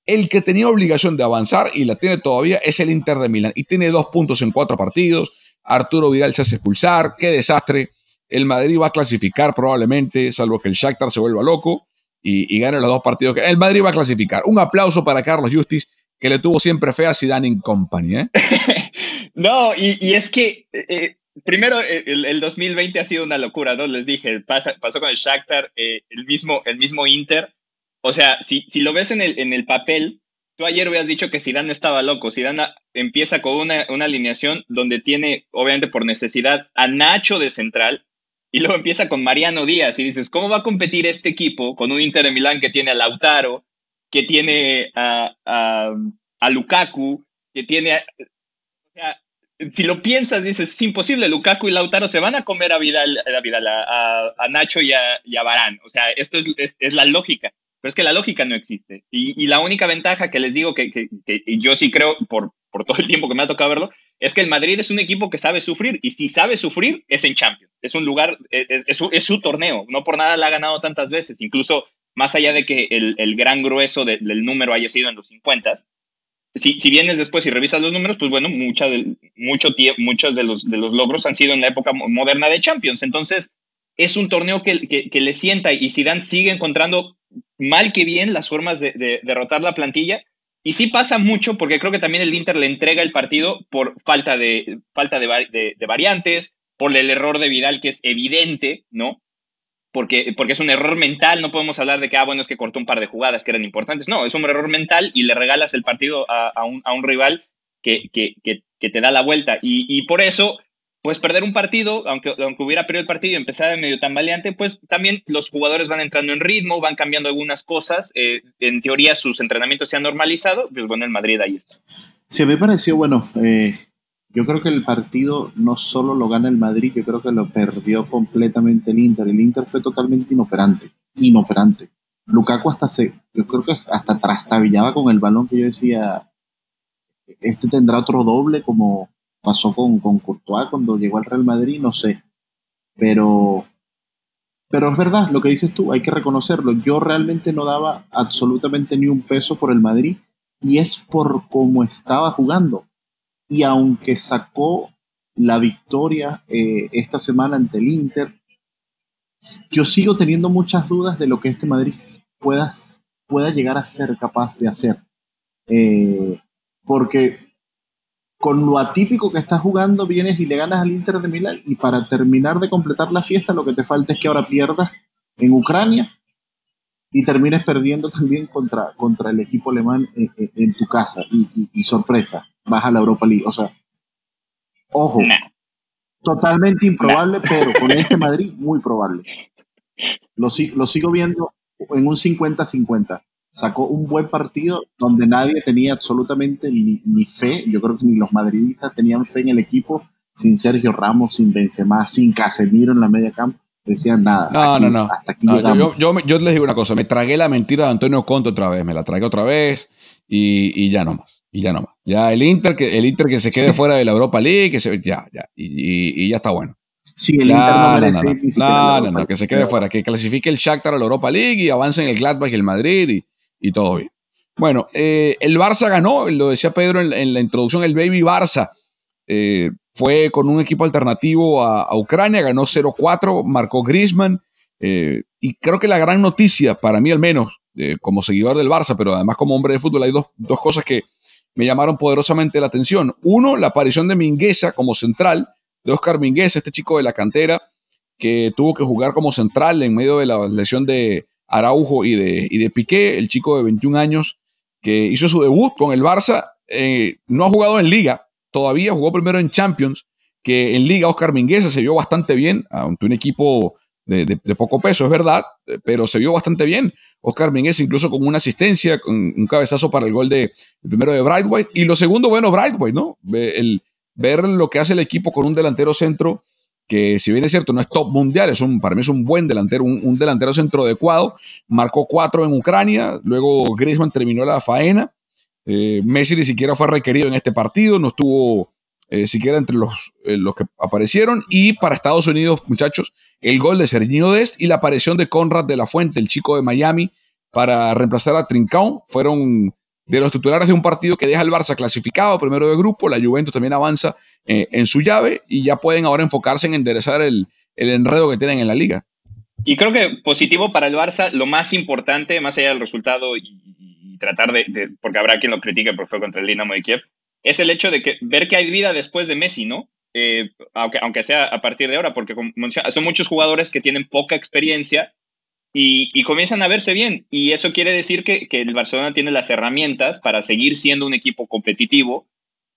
el que tenía obligación de avanzar y la tiene todavía es el Inter de Milán y tiene dos puntos en cuatro partidos. Arturo Vidal se hace expulsar, qué desastre. El Madrid va a clasificar probablemente, salvo que el Shakhtar se vuelva loco y, gane los dos partidos. El Madrid va a clasificar. Un aplauso para Carlos Justis, que le tuvo siempre fe a Zidane in Company. ¿eh? no, y, es que eh, primero el, 2020 ha sido una locura, ¿no? Les dije, pasó con el Shakhtar, eh, el, mismo, el mismo Inter. O sea, si, si lo ves en el, en el papel, tú ayer habías dicho que Zidane estaba loco. Zidane empieza con una, una alineación donde tiene, obviamente por necesidad, a Nacho de central, y luego empieza con Mariano Díaz y dices, ¿cómo va a competir este equipo con un Inter de Milán que tiene a Lautaro, que tiene a, a, Lukaku, que tiene... o sea, si lo piensas, dices, es imposible, Lukaku y Lautaro se van a comer a Vidal, a, Vidal, a, Nacho y a, y Barán. O sea, esto es, es, la lógica. Pero es que la lógica no existe. Y, y la única ventaja que les digo que, que, que, yo sí creo, por, por todo el tiempo que me ha tocado verlo, es que el Madrid es un equipo que sabe sufrir y si sabe sufrir es en Champions. Es un lugar, es, su, torneo, no por nada la ha ganado tantas veces, incluso más allá de que el, gran grueso del número haya sido en los 50. Si, vienes después y revisas los números, pues bueno, mucha de, mucho muchos de los, logros han sido en la época moderna de Champions. Entonces, es un torneo que, que, le sienta y Zidane sigue encontrando mal que bien las formas de derrotar la plantilla y sí pasa mucho porque creo que también el Inter le entrega el partido por falta de, falta de, variantes, por el error de Vidal que es evidente, ¿no? Porque, porque es un error mental, no podemos hablar de que, ah, bueno, es que cortó un par de jugadas que eran importantes. No, es un error mental y le regalas el partido a, un, rival que, que, que, te da la vuelta. Y, y por eso pues perder un partido, aunque, aunque hubiera perdido el partido y empezara de medio tambaleante, pues también los jugadores van entrando en ritmo, van cambiando algunas cosas. Eh, en teoría sus entrenamientos se han normalizado, pues bueno, el Madrid ahí está. Sí, me pareció, bueno, eh, yo creo que el partido no solo lo gana el Madrid, yo creo que lo perdió completamente el Inter. El Inter fue totalmente inoperante, inoperante. Lukaku hasta se, yo creo que hasta trastabillaba con el balón que yo decía, este tendrá otro doble como pasó con, con Courtois cuando llegó al Real Madrid, no sé. Pero, pero es verdad, lo que dices tú, hay que reconocerlo. Yo realmente no daba absolutamente ni un peso por el Madrid y es por cómo estaba jugando. Y aunque sacó la victoria eh, esta semana ante el Inter, yo sigo teniendo muchas dudas de lo que este Madrid pueda, pueda llegar a ser capaz de hacer. Eh, porque con lo atípico que estás jugando, vienes y le ganas al Inter de Milán y para terminar de completar la fiesta lo que te falta es que ahora pierdas en Ucrania y termines perdiendo también contra, contra el equipo alemán en, tu casa y, sorpresa, vas a la Europa League. O sea, ojo, totalmente improbable, pero con este Madrid muy probable. Lo, lo sigo viendo en un 50-50 sacó un buen partido donde nadie tenía absolutamente ni, fe. Yo creo que ni los madridistas tenían fe en el equipo, sin Sergio Ramos, sin Benzema, sin Casemiro en la media campo. Decían nada. No, no, no. Hasta aquí yo, yo, les digo una cosa, me tragué la mentira de Antonio Conte otra vez, me la tragué otra vez y, ya no más. Y ya no más. Ya el Inter que, el Inter que se quede fuera de la Europa League, que se, ya, ya. Y, ya está bueno. Sí, el Inter no merece no, no, no, que se quede fuera, que clasifique el Shakhtar a la Europa League y avance en el Gladbach y el Madrid y, y todo bien. Bueno, eh, el Barça ganó, lo decía Pedro en, la introducción, el Baby Barça eh, fue con un equipo alternativo a, Ucrania, ganó 0-4, marcó Griezmann. Eh, y creo que la gran noticia, para mí al menos, como seguidor del Barça, pero además como hombre de fútbol, hay dos, dos cosas que me llamaron poderosamente la atención. Uno, la aparición de Mingueza como central, de Oscar Mingueza, este chico de la cantera, que tuvo que jugar como central en medio de la lesión de, Araujo y de, y de Piqué, el chico de 21 años que hizo su debut con el Barça. Eh, no ha jugado en Liga, todavía jugó primero en Champions, que en Liga Oscar Mingueza se vio bastante bien, ante un equipo de, poco peso, es verdad, pero se vio bastante bien. Oscar Mínguez incluso con una asistencia, con un cabezazo para el gol de el primero de Brightway. Y lo segundo, bueno, Brightway, ¿no? El, ver lo que hace el equipo con un delantero centro que si bien es cierto, no es top mundial, es un, para mí es un buen delantero, un, delantero centro adecuado. Marcó cuatro en Ucrania, luego Griezmann terminó la faena. Eh, Messi ni siquiera fue requerido en este partido, no estuvo eh, siquiera entre los, eh, los que aparecieron. Y para Estados Unidos, muchachos, el gol de Serginho Dest y la aparición de Conrad de la Fuente, el chico de Miami, para reemplazar a Trincão, fueron de los titulares de un partido que deja al Barça clasificado primero de grupo. La Juventus también avanza eh, en su llave y ya pueden ahora enfocarse en enderezar el, el enredo que tienen en la liga. Y creo que positivo para el Barça, lo más importante, más allá del resultado y, tratar de, porque habrá quien lo critique porque fue contra el Dinamo de Kiev, es el hecho de que ver que hay vida después de Messi, ¿no? Eh, aunque, aunque sea a partir de ahora, porque son muchos jugadores que tienen poca experiencia y, comienzan a verse bien. Y eso quiere decir que, que, el Barcelona tiene las herramientas para seguir siendo un equipo competitivo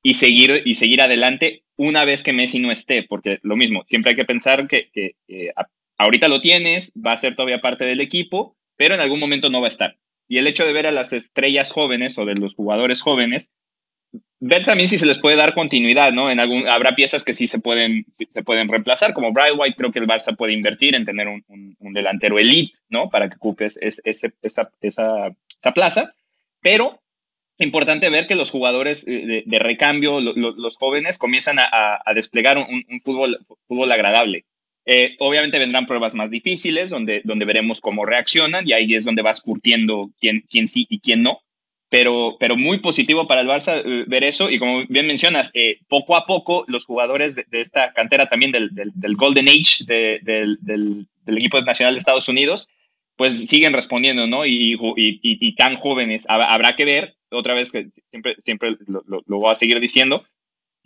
y seguir, y seguir adelante una vez que Messi no esté, porque lo mismo, siempre hay que pensar que, que ahorita lo tienes, va a ser todavía parte del equipo, pero en algún momento no va a estar. Y el hecho de ver a las estrellas jóvenes o de los jugadores jóvenes ver también si se les puede dar continuidad, ¿no? En algún, habrá piezas que sí se pueden, se pueden reemplazar, como Bright White, creo que el Barça puede invertir en tener un, un, delantero elite, ¿no? Para que ocupes ese, esa, esa, esa, plaza, pero importante ver que los jugadores de, recambio, los jóvenes, comienzan a, a desplegar un, fútbol, fútbol agradable. Eh, obviamente vendrán pruebas más difíciles, donde, donde veremos cómo reaccionan, y ahí es donde vas curtiendo quién, quién sí y quién no pero, pero muy positivo para el Barça eh, ver eso. Y como bien mencionas, eh, poco a poco los jugadores de, esta cantera también del, del, Golden Age del, del, equipo nacional de Estados Unidos, pues siguen respondiendo, ¿no? Y, y, y, tan jóvenes. Habrá que ver, otra vez que siempre, siempre lo, lo, lo voy a seguir diciendo,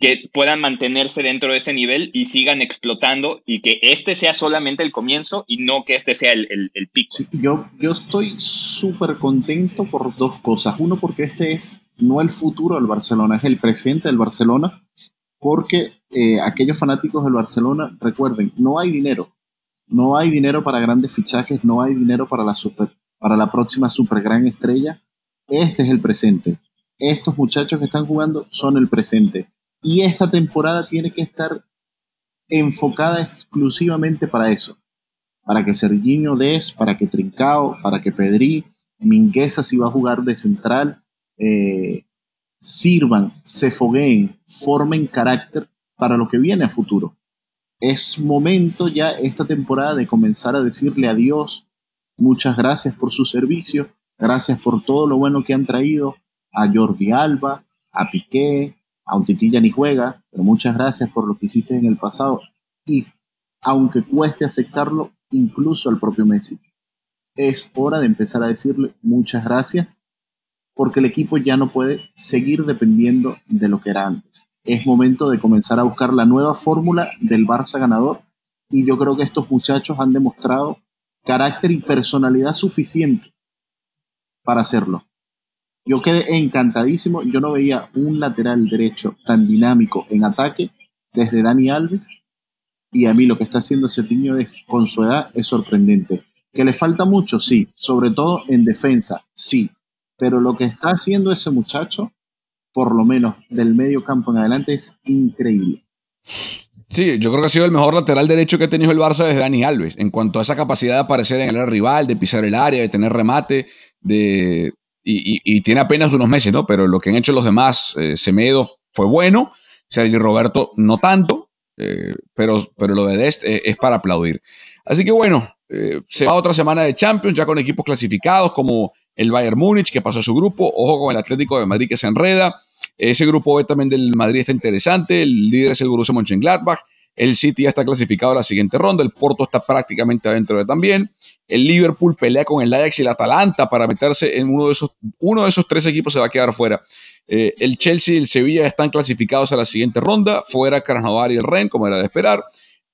que puedan mantenerse dentro de ese nivel y sigan explotando y que este sea solamente el comienzo y no que este sea el, el, pico. yo, yo estoy súper contento por dos cosas. Uno, porque este es no el futuro del Barcelona, es el presente del Barcelona, porque eh, aquellos fanáticos del Barcelona, recuerden, no hay dinero. No hay dinero para grandes fichajes, no hay dinero para la, super, para la próxima super gran estrella. Este es el presente. Estos muchachos que están jugando son el presente y esta temporada tiene que estar enfocada exclusivamente para eso. Para que Serginho Des, para que Trincao, para que Pedri, Mingueza si va a jugar de central, eh, sirvan, se fogueen, formen carácter para lo que viene a futuro. Es momento ya esta temporada de comenzar a decirle adiós. Muchas gracias por su servicio, gracias por todo lo bueno que han traído a Jordi Alba, a Piqué, aunque Titi ni juega, pero muchas gracias por lo que hiciste en el pasado. Y aunque cueste aceptarlo, incluso al propio Messi, es hora de empezar a decirle muchas gracias, porque el equipo ya no puede seguir dependiendo de lo que era antes. Es momento de comenzar a buscar la nueva fórmula del Barça ganador y yo creo que estos muchachos han demostrado carácter y personalidad suficiente para hacerlo. Yo quedé encantadísimo. Yo no veía un lateral derecho tan dinámico en ataque desde Dani Alves. Y a mí lo que está haciendo Serginho es, con su edad es sorprendente. Que le falta mucho, sí. Sobre todo en defensa, sí. Pero lo que está haciendo ese muchacho, por lo menos del medio campo en adelante, es increíble. Sí, yo creo que ha sido el mejor lateral derecho que ha tenido el Barça desde Dani Alves, en cuanto a esa capacidad de aparecer en el rival, de pisar el área, de tener remate, de, y, tiene apenas unos meses, ¿no? Pero lo que han hecho los demás, eh, Semedo fue bueno, Sergio Roberto no tanto, eh, pero, pero lo de Dest eh, es para aplaudir. Así que bueno, se va otra semana de Champions, ya con equipos clasificados como el Bayern Múnich, que pasó a su grupo, ojo con el Atlético de Madrid que se enreda, ese grupo B también del Madrid está interesante, el líder es el Borussia Mönchengladbach, el City ya está clasificado a la siguiente ronda, el Porto está prácticamente adentro de también. El Liverpool pelea con el Ajax y el Atalanta para meterse en uno de esos, uno de esos tres equipos se va a quedar fuera. Eh, el Chelsea y el Sevilla están clasificados a la siguiente ronda, fuera Krasnodar y el Ren, como era de esperar.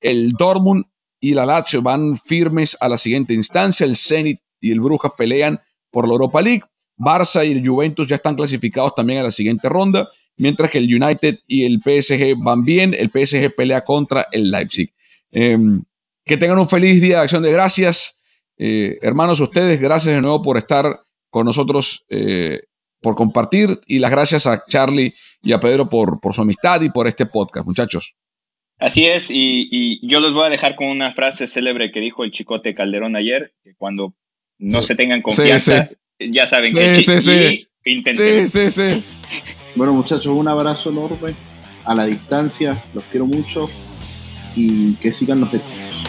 El Dortmund y la Lazio van firmes a la siguiente instancia. El Zenit y el Brujas pelean por la Europa League. Barça y el Juventus ya están clasificados también a la siguiente ronda mientras que el United y el PSG van bien, el PSG pelea contra el Leipzig. Em, Que tengan un feliz día de acción de gracias. Eh, hermanos, ustedes, gracias de nuevo por estar con nosotros, eh, por compartir y las gracias a Charlie y a Pedro por, por su amistad y por este podcast, muchachos. Así es, y, yo los voy a dejar con una frase célebre que dijo el Chicote Calderón ayer, que cuando no se tengan confianza, ya saben que sí, sí. Sí, sí, sí. Bueno, muchachos, un abrazo enorme a la distancia, los quiero mucho y que sigan los éxitos.